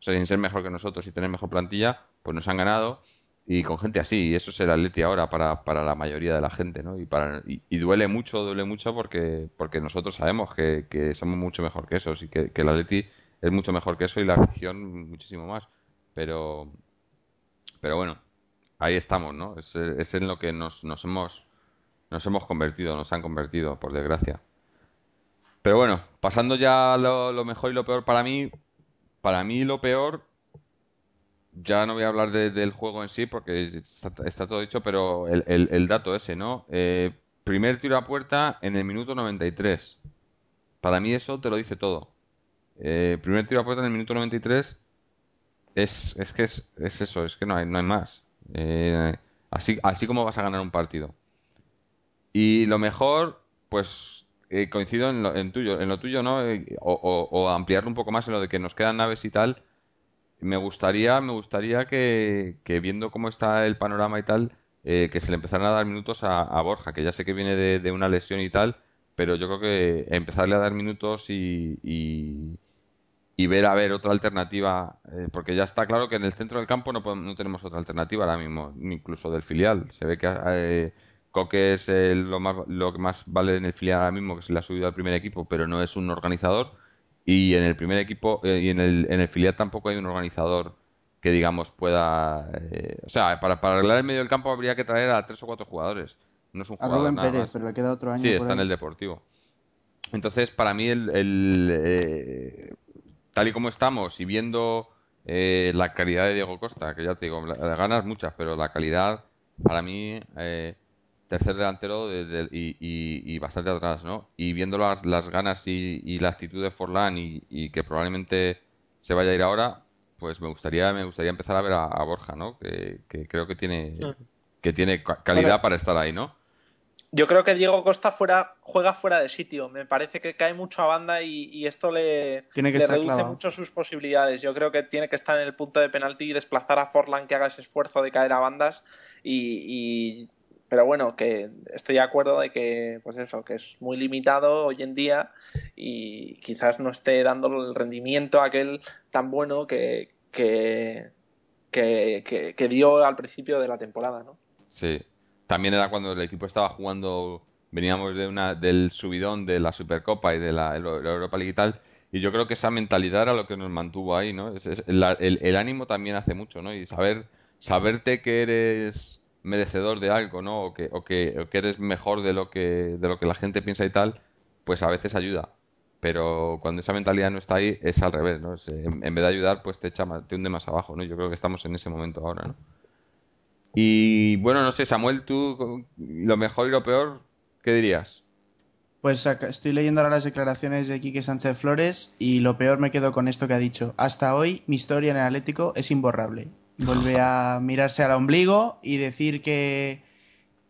o sea, sin ser mejor que nosotros y tener mejor plantilla, pues nos han ganado y con gente así, y eso es el Atleti ahora para, para la mayoría de la gente, ¿no? Y, para, y, duele mucho, duele mucho porque, porque nosotros sabemos que, que somos mucho mejor que esos y que, que el Atleti es mucho mejor que eso y la afición muchísimo más. Pero, pero bueno, ahí estamos, ¿no? Es, es en lo que nos, nos hemos nos hemos convertido, nos han convertido, por desgracia. Pero bueno, pasando ya a lo, mejor y lo peor para mí, para mí lo peor, ya no voy a hablar del juego en sí porque está, todo dicho, pero el, el, dato ese, ¿no? Eh, primer tiro a puerta en el minuto 93. Para mí eso te lo dice todo. Eh, primer tiro a puerta en el minuto 93 es, es que es, es eso, es que no hay, no hay más. Eh, así, así como vas a ganar un partido. Y lo mejor, pues eh, coincido en lo, en tuyo, en lo tuyo, ¿no? Eh, o, o, ampliarlo un poco más en lo de que nos quedan naves y tal. Me gustaría, me gustaría que, que viendo cómo está el panorama y tal, eh, que se le empezaran a dar minutos a, Borja, que ya sé que viene de, una lesión y tal, pero yo creo que empezarle a dar minutos y, y, ver a ver otra alternativa, porque ya está claro que en el centro del campo no, no tenemos otra alternativa ahora mismo, incluso del filial. Se ve que Coque es lo, más, lo que más vale en el filial ahora mismo, que se le ha subido al primer equipo, pero no es un organizador. Y en el primer equipo eh, y en el, en el filial tampoco hay un organizador que, digamos, pueda. Eh, o sea, para, para arreglar el medio del campo habría que traer a tres o cuatro jugadores. No es un a Rubén Pérez, pero le queda otro año. Sí, está en el Deportivo. Entonces, para mí, el, eh, tal y como estamos y viendo la calidad de Diego Costa, que ya te digo, las ganas muchas, pero la calidad, para mí, tercer delantero y, bastante atrás, ¿no? Y viendo las, ganas y, la actitud de Forlán y, que probablemente se vaya a ir ahora, pues me gustaría me gustaría empezar a ver a, Borja, ¿no? Que, creo que tiene que tiene calidad para estar ahí, ¿no? Yo creo que Diego Costa fuera, juega fuera de sitio. Me parece que cae mucho a banda y, esto le, reduce mucho sus posibilidades. Yo creo que tiene que estar en el punto de penalti y desplazar a Forlán que haga ese esfuerzo de caer a bandas y, pero bueno, que estoy de acuerdo de que, pues eso, que es muy limitado hoy en día y quizás no esté dando el rendimiento aquel tan bueno que, que, que, dio al principio de la temporada, ¿no? Sí. También era cuando el equipo estaba jugando, veníamos de una, del subidón de la Supercopa y de la, Europa League y tal, y yo creo que esa mentalidad era lo que nos mantuvo ahí, ¿no? el, el, ánimo también hace mucho, ¿no? Y saber, saberte que eres merecedor de algo, ¿no? O que, o que, eres mejor de lo que, de lo que la gente piensa y tal, pues a veces ayuda. Pero cuando esa mentalidad no está ahí, es al revés, ¿no? en, vez de ayudar, pues te echa te hunde más abajo, ¿no? Yo creo que estamos en ese momento ahora, ¿no? Y bueno, no sé, Samuel, tú, lo mejor y lo peor, ¿qué dirías? Pues estoy leyendo ahora las declaraciones de Quique Sánchez Flores y lo peor me quedo con esto que ha dicho. Hasta hoy mi historia en el Atlético es imborrable vuelve a mirarse al ombligo y decir que,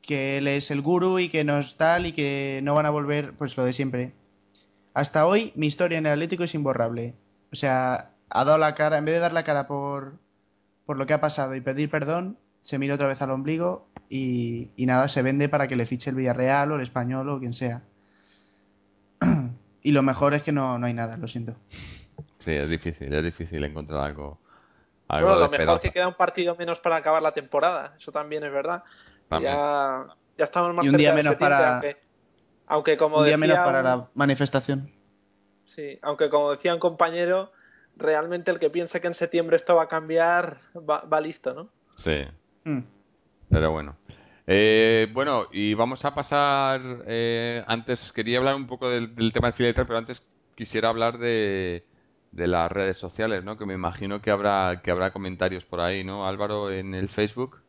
que él es el gurú y que no es tal y que no van a volver, pues lo de siempre. Hasta hoy mi historia en el Atlético es imborrable. O sea, ha dado la cara, en vez de dar la cara por, por lo que ha pasado y pedir perdón, se mira otra vez al ombligo y, y nada, se vende para que le fiche el Villarreal o el Español o quien sea. y lo mejor es que no, no hay nada, lo siento. Sí, es difícil, es difícil encontrar algo, bueno, lo mejor que queda un partido menos para acabar la temporada, eso también es verdad. Ya, ya estamos más y un día menos para aunque, como un día menos para la manifestación. Sí, aunque como decía un compañero, realmente el que piense que en septiembre esto va a cambiar va, listo, ¿no? Sí. Hmm. Pero bueno. Eh, bueno, y vamos a pasar. Eh, antes quería hablar un poco del, tema del filtro, pero antes quisiera hablar de, de las redes sociales, ¿no? Que me imagino que habrá que habrá comentarios por ahí, ¿no? Álvaro en el Facebook.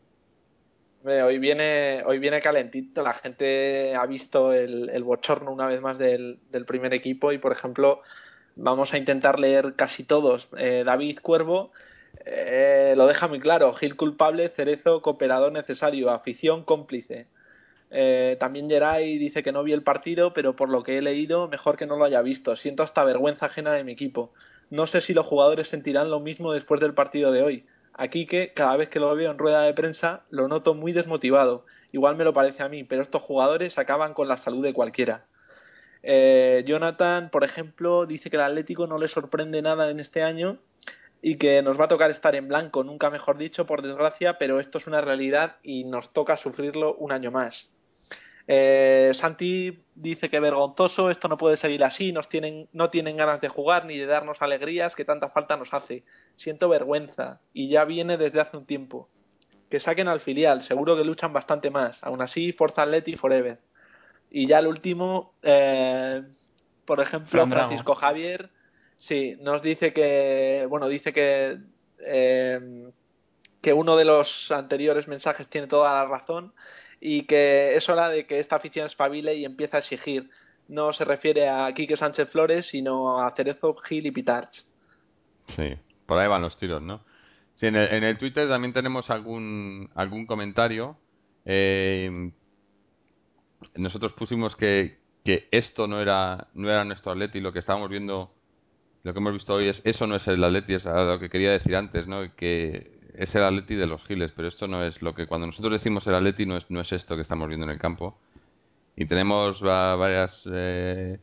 Hoy viene, hoy viene calentito. La gente ha visto el, bochorno una vez más del, primer equipo y, por ejemplo, vamos a intentar leer casi todos. Eh, David Cuervo eh, lo deja muy claro. Gil culpable, Cerezo cooperador necesario, afición cómplice. Eh, también Geray dice que no vi el partido, pero por lo que he leído, mejor que no lo haya visto. Siento hasta vergüenza ajena de mi equipo. No sé si los jugadores sentirán lo mismo después del partido de hoy. Aquí que cada vez que lo veo en rueda de prensa lo noto muy desmotivado. Igual me lo parece a mí, pero estos jugadores acaban con la salud de cualquiera. Eh, Jonathan, por ejemplo, dice que el Atlético no le sorprende nada en este año y que nos va a tocar estar en blanco, nunca mejor dicho, por desgracia, pero esto es una realidad y nos toca sufrirlo un año más. Eh, Santi dice que vergonzoso, esto no puede seguir así, nos tienen, no tienen ganas de jugar ni de darnos alegrías que tanta falta nos hace. Siento vergüenza y ya viene desde hace un tiempo. Que saquen al filial, seguro que luchan bastante más. Aún así, Forza Atleti forever. Y ya el último, eh, por ejemplo, Francisco Javier, sí, nos dice que, bueno, dice que, eh, que uno de los anteriores mensajes tiene toda la razón y que es hora de que esta afición espabile y empiece a exigir. No se refiere a Quique Sánchez Flores, sino a Cerezo, Gil y Pitarch. Sí, por ahí van los tiros, ¿no? Sí, en el, en el Twitter también tenemos algún, algún comentario. Eh, nosotros pusimos que, que esto no era, no era nuestro Atleti, lo que estábamos viendo, lo que hemos visto hoy es, eso no es el Atleti, es lo que quería decir antes, ¿no? Que es el Atleti de los Giles, pero esto no es lo que cuando nosotros decimos el Atleti no es, no es esto que estamos viendo en el campo. Y tenemos varias eh,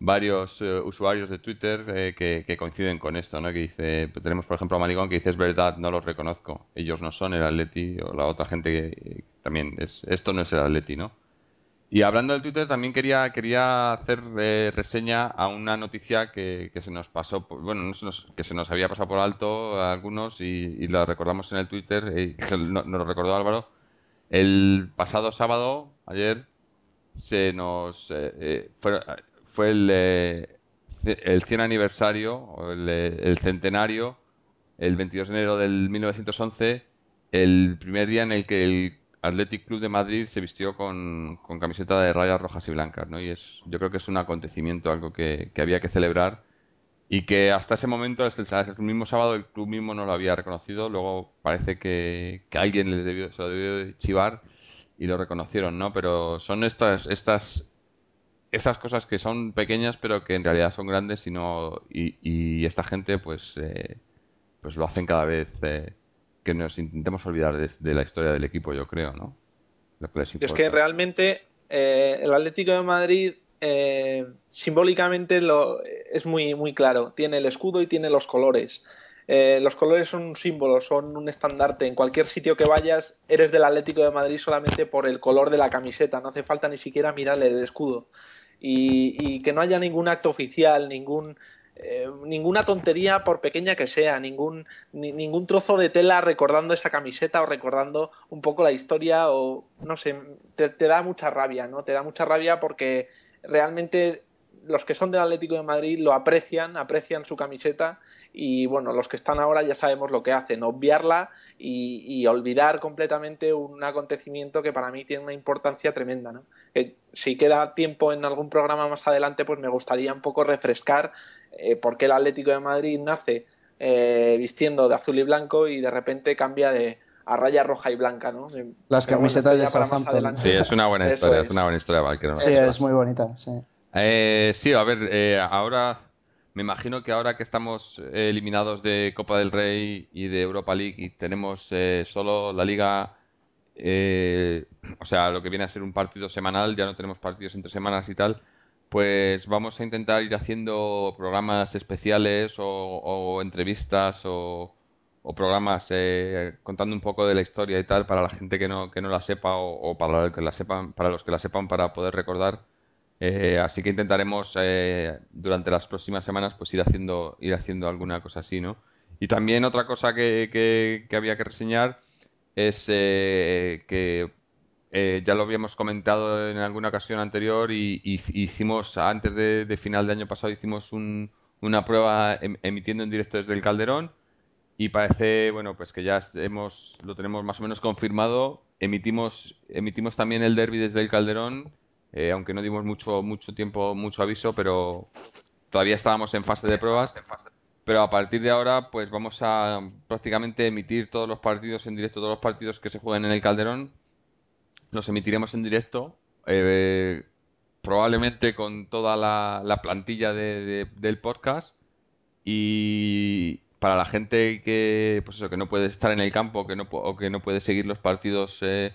varios eh, usuarios de Twitter eh, que, coinciden con esto, ¿no? Que dice, tenemos por ejemplo a Marigón que dice es verdad, no los reconozco, ellos no son el Atleti o la otra gente que también es esto no es el Atleti, ¿no? Y hablando del Twitter, también quería, quería hacer eh, reseña a una noticia que, que se nos pasó, bueno, que se nos había pasado por alto a algunos y, la recordamos en el Twitter, y nos lo recordó Álvaro. El pasado sábado, ayer, se nos eh, eh, fue, fue, el, el 100 aniversario, o el, el centenario, el 22 de enero del 1911, el primer día en el que el Athletic Club de Madrid se vistió con, camiseta de rayas rojas y blancas, ¿no? Y es, yo creo que es un acontecimiento, algo que, había que celebrar y que hasta ese momento, el, el, mismo sábado, el club mismo no lo había reconocido. Luego parece que, alguien les debió, se lo debió chivar y lo reconocieron, ¿no? Pero son estas, estas, esas cosas que son pequeñas pero que en realidad son grandes y no, y, esta gente pues, eh, pues lo hacen cada vez. Eh, que nos intentemos olvidar de, la historia del equipo, yo creo, ¿no? es que realmente eh, el Atlético de Madrid eh, simbólicamente lo, es muy, muy claro. Tiene el escudo y tiene los colores. Eh, los colores son un símbolo, son un estandarte. En cualquier sitio que vayas, eres del Atlético de Madrid solamente por el color de la camiseta. No hace falta ni siquiera mirarle el escudo. y que no haya ningún acto oficial, ningún eh, ninguna tontería por pequeña que sea, ningún, ningún trozo de tela recordando esa camiseta o recordando un poco la historia o no sé, te, da mucha rabia, ¿no? Te da mucha rabia porque realmente los que son del Atlético de Madrid lo aprecian, aprecian su camiseta y bueno, los que están ahora ya sabemos lo que hacen, obviarla y, olvidar completamente un acontecimiento que para mí tiene una importancia tremenda. ¿no? si queda tiempo en algún programa más adelante, pues me gustaría un poco refrescar eh, por qué el Atlético de Madrid nace eh, vistiendo de azul y blanco y de repente cambia de a raya roja y blanca, ¿no? Las camisetas de Southampton. Sí, es una buena historia, es. una buena historia, Sí, es muy bonita, sí. Eh, sí, a ver, eh, ahora me imagino que ahora que estamos eliminados de Copa del Rey y de Europa League y tenemos solo la Liga, o sea, lo que viene a ser un partido semanal, ya no tenemos partidos entre semanas y tal, pues vamos a intentar ir haciendo programas especiales o, entrevistas o, programas eh, contando un poco de la historia y tal para la gente que no, que no la sepa o, para, los que la sepan, para los que la sepan para poder recordar. Eh, así que intentaremos eh, durante las próximas semanas pues ir haciendo, ir haciendo alguna cosa así, ¿no? Y también otra cosa que, que, que había que reseñar es que eh, ya lo habíamos comentado en alguna ocasión anterior y, hicimos, antes de, final de año pasado, hicimos una prueba em, emitiendo en directo desde el Calderón y parece, bueno, pues que ya hemos, lo tenemos más o menos confirmado. Emitimos, emitimos también el derby desde el Calderón, eh, aunque no dimos mucho, mucho tiempo, mucho aviso, pero todavía estábamos en fase de pruebas. Pero a partir de ahora, pues vamos a prácticamente emitir todos los partidos en directo, todos los partidos que se jueguen en el Calderón los emitiremos en directo, eh, probablemente con toda la, plantilla del podcast y para la gente que pues eso que no puede estar en el campo que no, o que no puede seguir los partidos eh,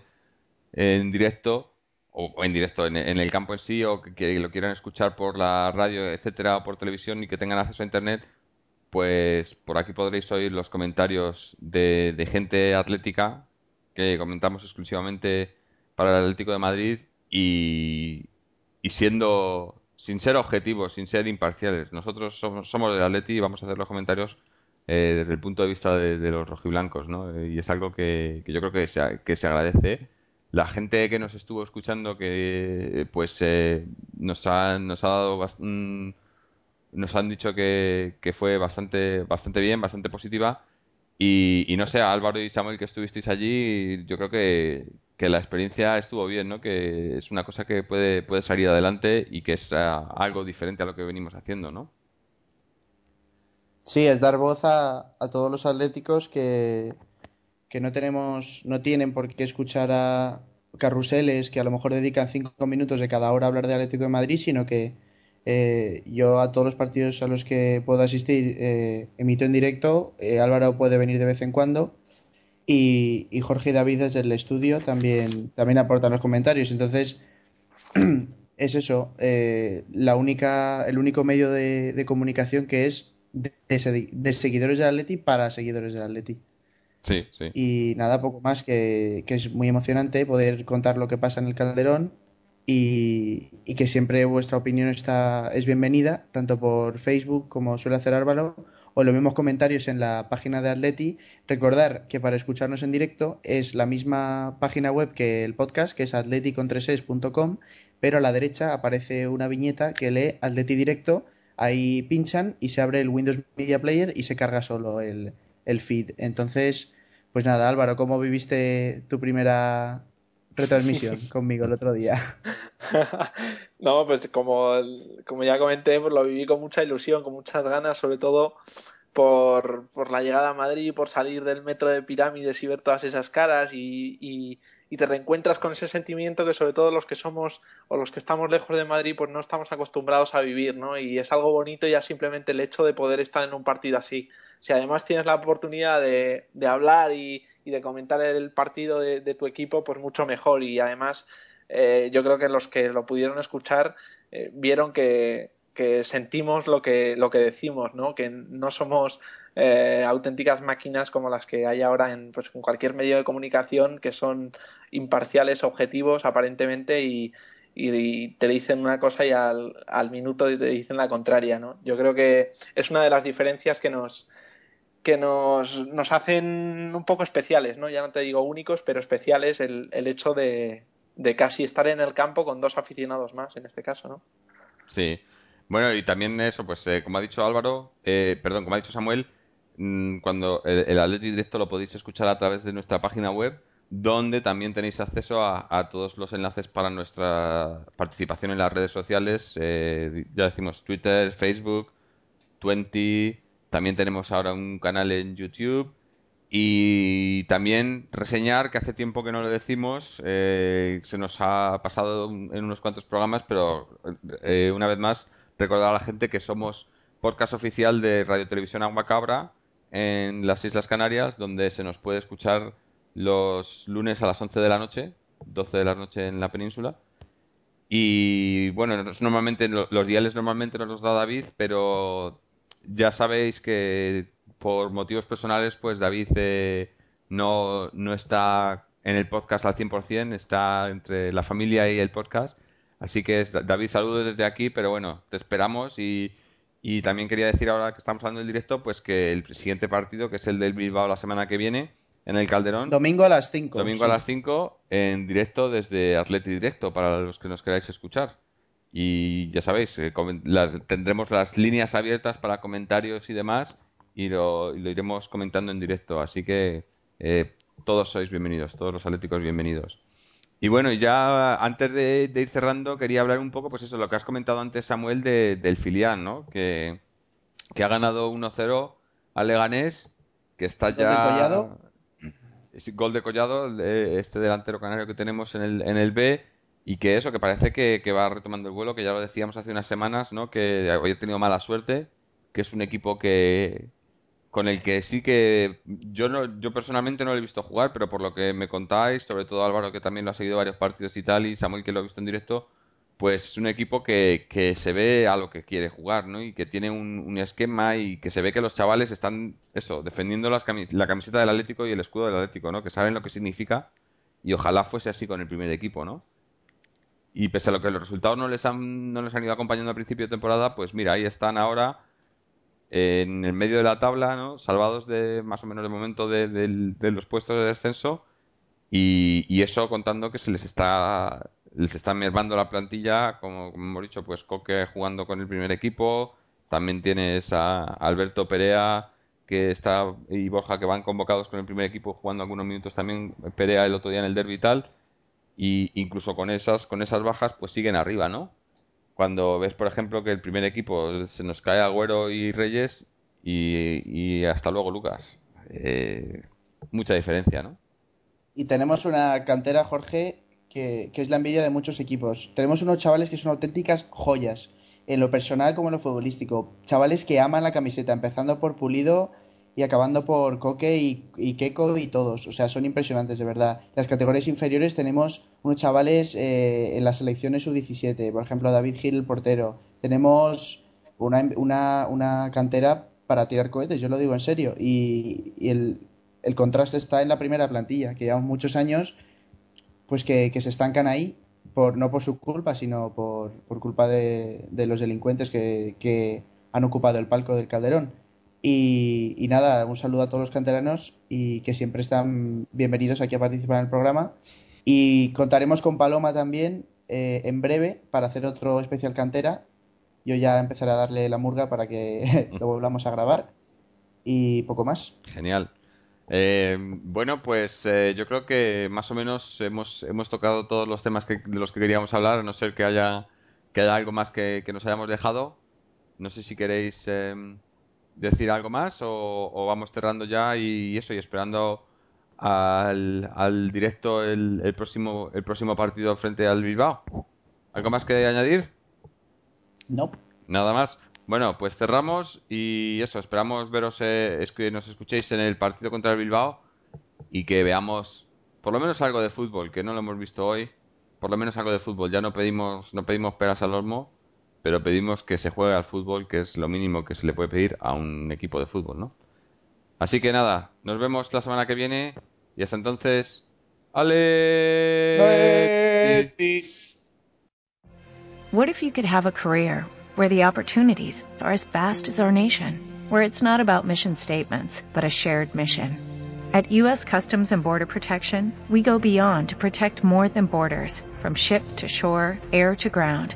en directo o, en directo en, el campo en sí, o que, lo quieran escuchar por la radio, etcétera, o por televisión y que tengan acceso a internet, pues por aquí podréis oír los comentarios de, de gente atlética que comentamos exclusivamente para el Atlético de Madrid y, siendo sin ser objetivos, sin ser imparciales. Nosotros somos, somos del Atleti y vamos a hacer los comentarios eh, desde el punto de vista de, los rojiblancos, ¿no? Y es algo que, yo creo que se, que se agradece. La gente que nos estuvo escuchando, que pues eh, nos, ha, nos ha dado mm, nos han dicho que, que, fue bastante, bastante bien, bastante positiva. Y, y, no sé, Álvaro y Samuel que estuvisteis allí, yo creo que, que la experiencia estuvo bien, ¿no? Que es una cosa que puede, puede salir adelante y que es ah, algo diferente a lo que venimos haciendo, ¿no? Sí, es dar voz a, a todos los atléticos que, que no tenemos, no tienen por qué escuchar a carruseles que a lo mejor dedican cinco minutos de cada hora a hablar de Atlético de Madrid, sino que eh, yo a todos los partidos a los que puedo asistir eh, emito en directo. Eh, Álvaro puede venir de vez en cuando y, Jorge y David desde el estudio también, también aportan los comentarios. Entonces, es eso, eh, la única, el único medio de, comunicación que es de, seguidores del Atleti para seguidores del Atleti. Sí, sí. Y nada, poco más que, que, es muy emocionante poder contar lo que pasa en el Calderón y, y, que siempre vuestra opinión está, es bienvenida, tanto por Facebook como suele hacer Álvaro o los mismos comentarios en la página de Atleti. Recordar que para escucharnos en directo es la misma página web que el podcast, que es atleticontreses.com, pero a la derecha aparece una viñeta que lee Atleti Directo. Ahí pinchan y se abre el Windows Media Player y se carga solo el, el feed. Entonces, pues nada, Álvaro, ¿cómo viviste tu primera retransmisión conmigo el otro día. no, pues como, como ya comenté, pues lo viví con mucha ilusión, con muchas ganas, sobre todo por, por la llegada a Madrid, por salir del metro de pirámides y ver todas esas caras y, y, y te reencuentras con ese sentimiento que sobre todo los que somos o los que estamos lejos de Madrid pues no estamos acostumbrados a vivir, ¿no? Y es algo bonito ya simplemente el hecho de poder estar en un partido así. Si además tienes la oportunidad de, de hablar y, y, de comentar el partido de, tu equipo, pues mucho mejor. Y además eh, yo creo que los que lo pudieron escuchar eh, vieron que, que sentimos lo que, lo que decimos, ¿no? Que no somos eh, auténticas máquinas como las que hay ahora en, pues, en cualquier medio de comunicación que son imparciales, objetivos aparentemente y, y, te dicen una cosa y al, al, minuto te dicen la contraria, ¿no? Yo creo que es una de las diferencias que nos que nos, nos hacen un poco especiales, ¿no? Ya no te digo únicos, pero especiales el, el hecho de, de casi estar en el campo con dos aficionados más en este caso, ¿no? Sí. Bueno, y también eso, pues eh, como ha dicho Álvaro, eh, perdón, como ha dicho Samuel, mmm, cuando el, el Directo lo podéis escuchar a través de nuestra página web, donde también tenéis acceso a, a todos los enlaces para nuestra participación en las redes sociales, eh, ya decimos Twitter, Facebook, Twenty, también tenemos ahora un canal en YouTube y también reseñar, que hace tiempo que no lo decimos, eh, se nos ha pasado en unos cuantos programas, pero eh, una vez más recordar a la gente que somos podcast oficial de Radio Televisión Agua Cabra en las Islas Canarias, donde se nos puede escuchar los lunes a las 11 de la noche, 12 de la noche en la península. Y bueno, normalmente los diales normalmente nos los da David, pero ya sabéis que por motivos personales, pues David eh, no, no está en el podcast al 100%, está entre la familia y el podcast. Así que, David, saludos desde aquí, pero bueno, te esperamos y, y también quería decir ahora que estamos hablando del directo, pues que el siguiente partido, que es el del Bilbao la semana que viene, en el Calderón. Domingo a las 5. Domingo sí. a las 5, en directo desde Atleti Directo, para los que nos queráis escuchar. Y ya sabéis, eh, la, tendremos las líneas abiertas para comentarios y demás, y lo, y lo iremos comentando en directo. Así que eh, todos sois bienvenidos, todos los atléticos bienvenidos. Y bueno, ya antes de, de, ir cerrando, quería hablar un poco, pues eso, lo que has comentado antes, Samuel, de, del filial, ¿no? Que, que ha ganado 1-0 al Leganés, que está ¿Gol ya... de Collado? Es gol de Collado, este delantero canario que tenemos en el, en el B, y que eso, que parece que, que, va retomando el vuelo, que ya lo decíamos hace unas semanas, ¿no? Que hoy ha tenido mala suerte, que es un equipo que, con el que sí que yo no, yo personalmente no lo he visto jugar, pero por lo que me contáis, sobre todo Álvaro que también lo ha seguido varios partidos y tal, y Samuel que lo ha visto en directo, pues es un equipo que, que se ve a lo que quiere jugar, ¿no? Y que tiene un, esquema y que se ve que los chavales están, eso, defendiendo las la camiseta del Atlético y el escudo del Atlético, ¿no? Que saben lo que significa y ojalá fuese así con el primer equipo, ¿no? Y pese a lo que los resultados no les han, no les han ido acompañando al principio de temporada, pues mira, ahí están ahora en el medio de la tabla, ¿no? salvados de más o menos de momento de, los puestos de descenso y, eso contando que se les está les está mermando la plantilla, como, hemos dicho, pues Coque jugando con el primer equipo, también tienes a Alberto Perea que está y Borja que van convocados con el primer equipo jugando algunos minutos también Perea el otro día en el derby y tal y incluso con esas con esas bajas pues siguen arriba, ¿no? cuando ves, por ejemplo, que el primer equipo se nos cae Agüero y Reyes y, hasta luego Lucas. Eh, mucha diferencia, ¿no? Y tenemos una cantera, Jorge, que, que, es la envidia de muchos equipos. Tenemos unos chavales que son auténticas joyas, en lo personal como en lo futbolístico. Chavales que aman la camiseta, empezando por Pulido y acabando por Coque y, y Keiko y todos. O sea, son impresionantes, de verdad. Las categorías inferiores tenemos unos chavales eh, en las selecciones U17, por ejemplo, David Gil, el portero. Tenemos una, una, una, cantera para tirar cohetes, yo lo digo en serio. Y, el, el, contraste está en la primera plantilla, que llevamos muchos años pues que, que se estancan ahí, por, no por su culpa, sino por, por culpa de, de los delincuentes que, que han ocupado el palco del Calderón. Y, nada, un saludo a todos los canteranos y que siempre están bienvenidos aquí a participar en el programa. Y contaremos con Paloma también eh, en breve para hacer otro especial cantera. Yo ya empezaré a darle la murga para que lo volvamos a grabar. Y poco más. Genial. Eh, bueno, pues eh, yo creo que más o menos hemos, hemos tocado todos los temas que, de los que queríamos hablar, a no ser que haya, que haya algo más que, que nos hayamos dejado. No sé si queréis decir algo más o, vamos cerrando ya y, eso y esperando al, al directo el, el, próximo el próximo partido frente al Bilbao. ¿Algo más que añadir? No. Nada más. Bueno, pues cerramos y eso, esperamos veros, eh, que nos escuchéis en el partido contra el Bilbao y que veamos por lo menos algo de fútbol, que no lo hemos visto hoy, por lo menos algo de fútbol. Ya no pedimos, no pedimos peras al olmo, pero pedimos que se juegue al fútbol, que es lo mínimo que se le puede pedir a un equipo de fútbol, ¿no? Así que nada, nos vemos la semana que viene y hasta entonces, ¡Ale! What if you could have a career where the opportunities are as vast as our nation, where it's not about mission statements, but a shared mission? At U.S. Customs and Border Protection, we go beyond to protect more than borders, from ship to shore, air to ground